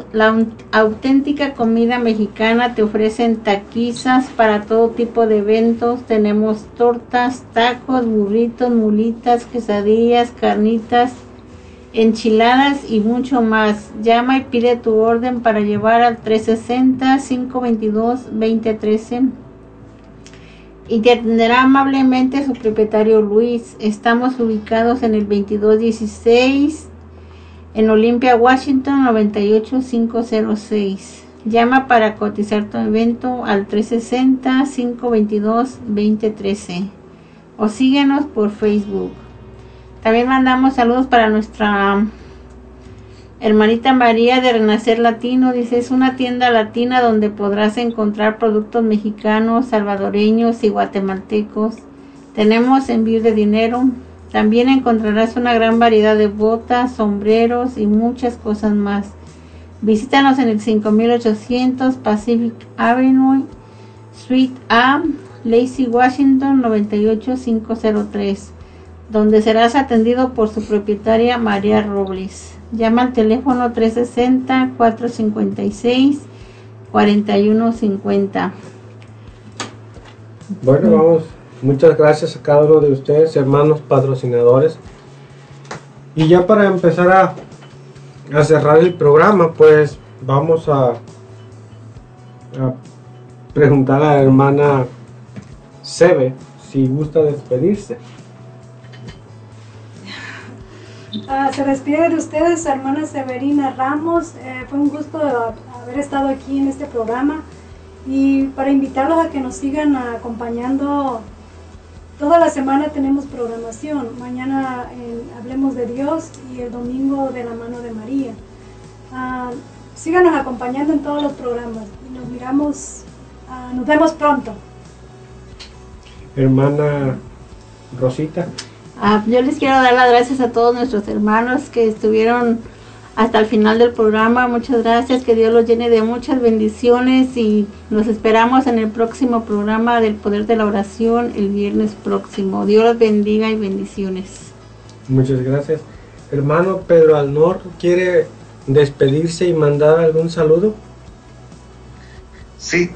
auténtica comida mexicana. Te ofrecen taquizas para todo tipo de eventos. Tenemos tortas, tacos, burritos, mulitas, quesadillas, carnitas, enchiladas y mucho más. Llama y pide tu orden para llevar al 360-522-2013 y te atenderá amablemente su propietario Luis. Estamos ubicados en el 2216 en Olympia, Washington 98506. Llama para cotizar tu evento al 360-522-2013. o síguenos por Facebook. También mandamos saludos para nuestra hermanita María de Renacer Latino. Dice, es una tienda latina donde podrás encontrar productos mexicanos, salvadoreños y guatemaltecos. Tenemos envío de dinero. También encontrarás una gran variedad de botas, sombreros y muchas cosas más. Visítanos en el 5800 Pacific Avenue, Suite A, Lacey, Washington 98503 donde serás atendido por su propietaria María Robles. Llama al teléfono 360-456-4150. Bueno, vamos. Muchas gracias a cada uno de ustedes, hermanos patrocinadores. Y ya para empezar a, cerrar el programa, pues vamos a, preguntar a la hermana Sebe si gusta despedirse. Uh, se despide de ustedes, hermana Severina Ramos. Eh, fue un gusto haber estado aquí en este programa y para invitarlos a que nos sigan acompañando. Toda la semana tenemos programación. Mañana eh, hablemos de Dios y el domingo de la mano de María. Uh, síganos acompañando en todos los programas y nos miramos, uh, nos vemos pronto. Hermana Rosita. Ah, yo les quiero dar las gracias a todos nuestros hermanos que estuvieron hasta el final del programa. Muchas gracias, que Dios los llene de muchas bendiciones y nos esperamos en el próximo programa del Poder de la Oración el viernes próximo. Dios los bendiga y bendiciones. Muchas gracias. Hermano Pedro Alnor, ¿quiere despedirse y mandar algún saludo? Sí,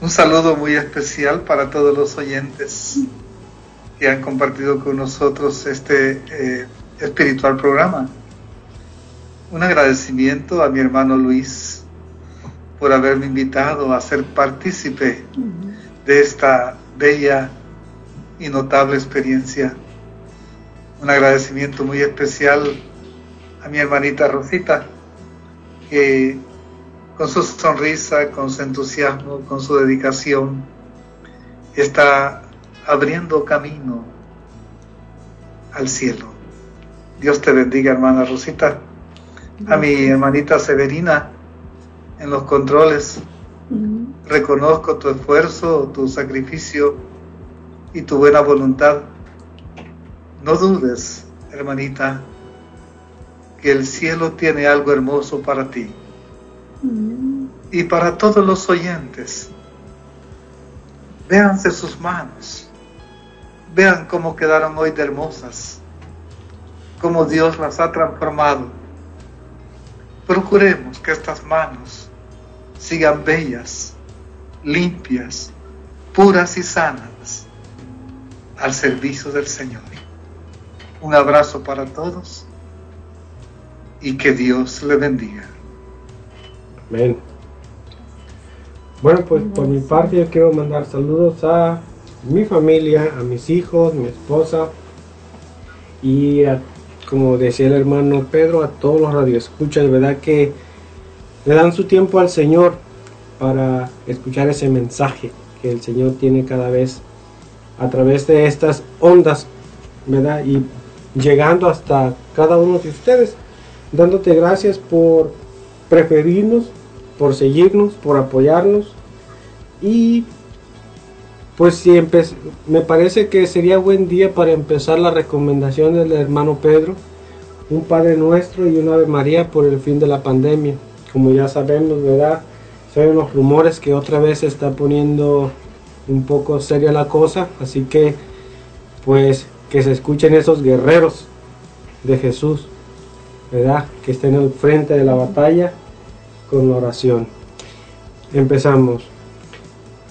un saludo muy especial para todos los oyentes que han compartido con nosotros este eh, espiritual programa. Un agradecimiento a mi hermano Luis por haberme invitado a ser partícipe de esta bella y notable experiencia. Un agradecimiento muy especial a mi hermanita Rosita, que con su sonrisa, con su entusiasmo, con su dedicación, está abriendo camino al cielo. Dios te bendiga, hermana Rosita. A mi hermanita Severina en los controles. Reconozco tu esfuerzo, tu sacrificio y tu buena voluntad. No dudes, hermanita, que el cielo tiene algo hermoso para ti y para todos los oyentes. Véanse sus manos Vean cómo quedaron hoy de hermosas, cómo Dios las ha transformado. Procuremos que estas manos sigan bellas, limpias, puras y sanas al servicio del Señor. Un abrazo para todos y que Dios le bendiga. Amén. Bueno, pues por mi parte yo quiero mandar saludos a mi familia, a mis hijos, mi esposa y como decía el hermano Pedro, a todos los radioescuchas, verdad que le dan su tiempo al Señor para escuchar ese mensaje que el Señor tiene cada vez a través de estas ondas, ¿verdad? Y llegando hasta cada uno de ustedes, dándote gracias por preferirnos, por seguirnos, por apoyarnos y pues sí, me parece que sería buen día para empezar la recomendación del hermano Pedro, un Padre Nuestro y una Ave María por el fin de la pandemia. Como ya sabemos, ¿verdad? Son los rumores que otra vez se está poniendo un poco seria la cosa, así que pues que se escuchen esos guerreros de Jesús, ¿verdad? Que estén al frente de la batalla con la oración. Empezamos.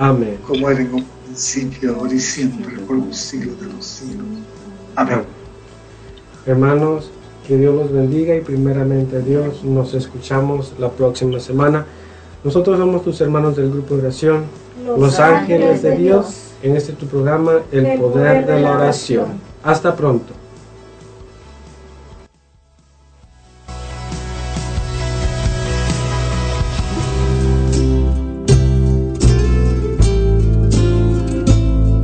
Amén. Como era en un principio, ahora y siempre, por los siglos de los siglos. Amén. Hermanos, que Dios los bendiga y primeramente Dios, nos escuchamos la próxima semana. Nosotros somos tus hermanos del grupo de oración, Los, Ángeles de Dios, en este tu programa, El, poder, de la oración. Hasta pronto.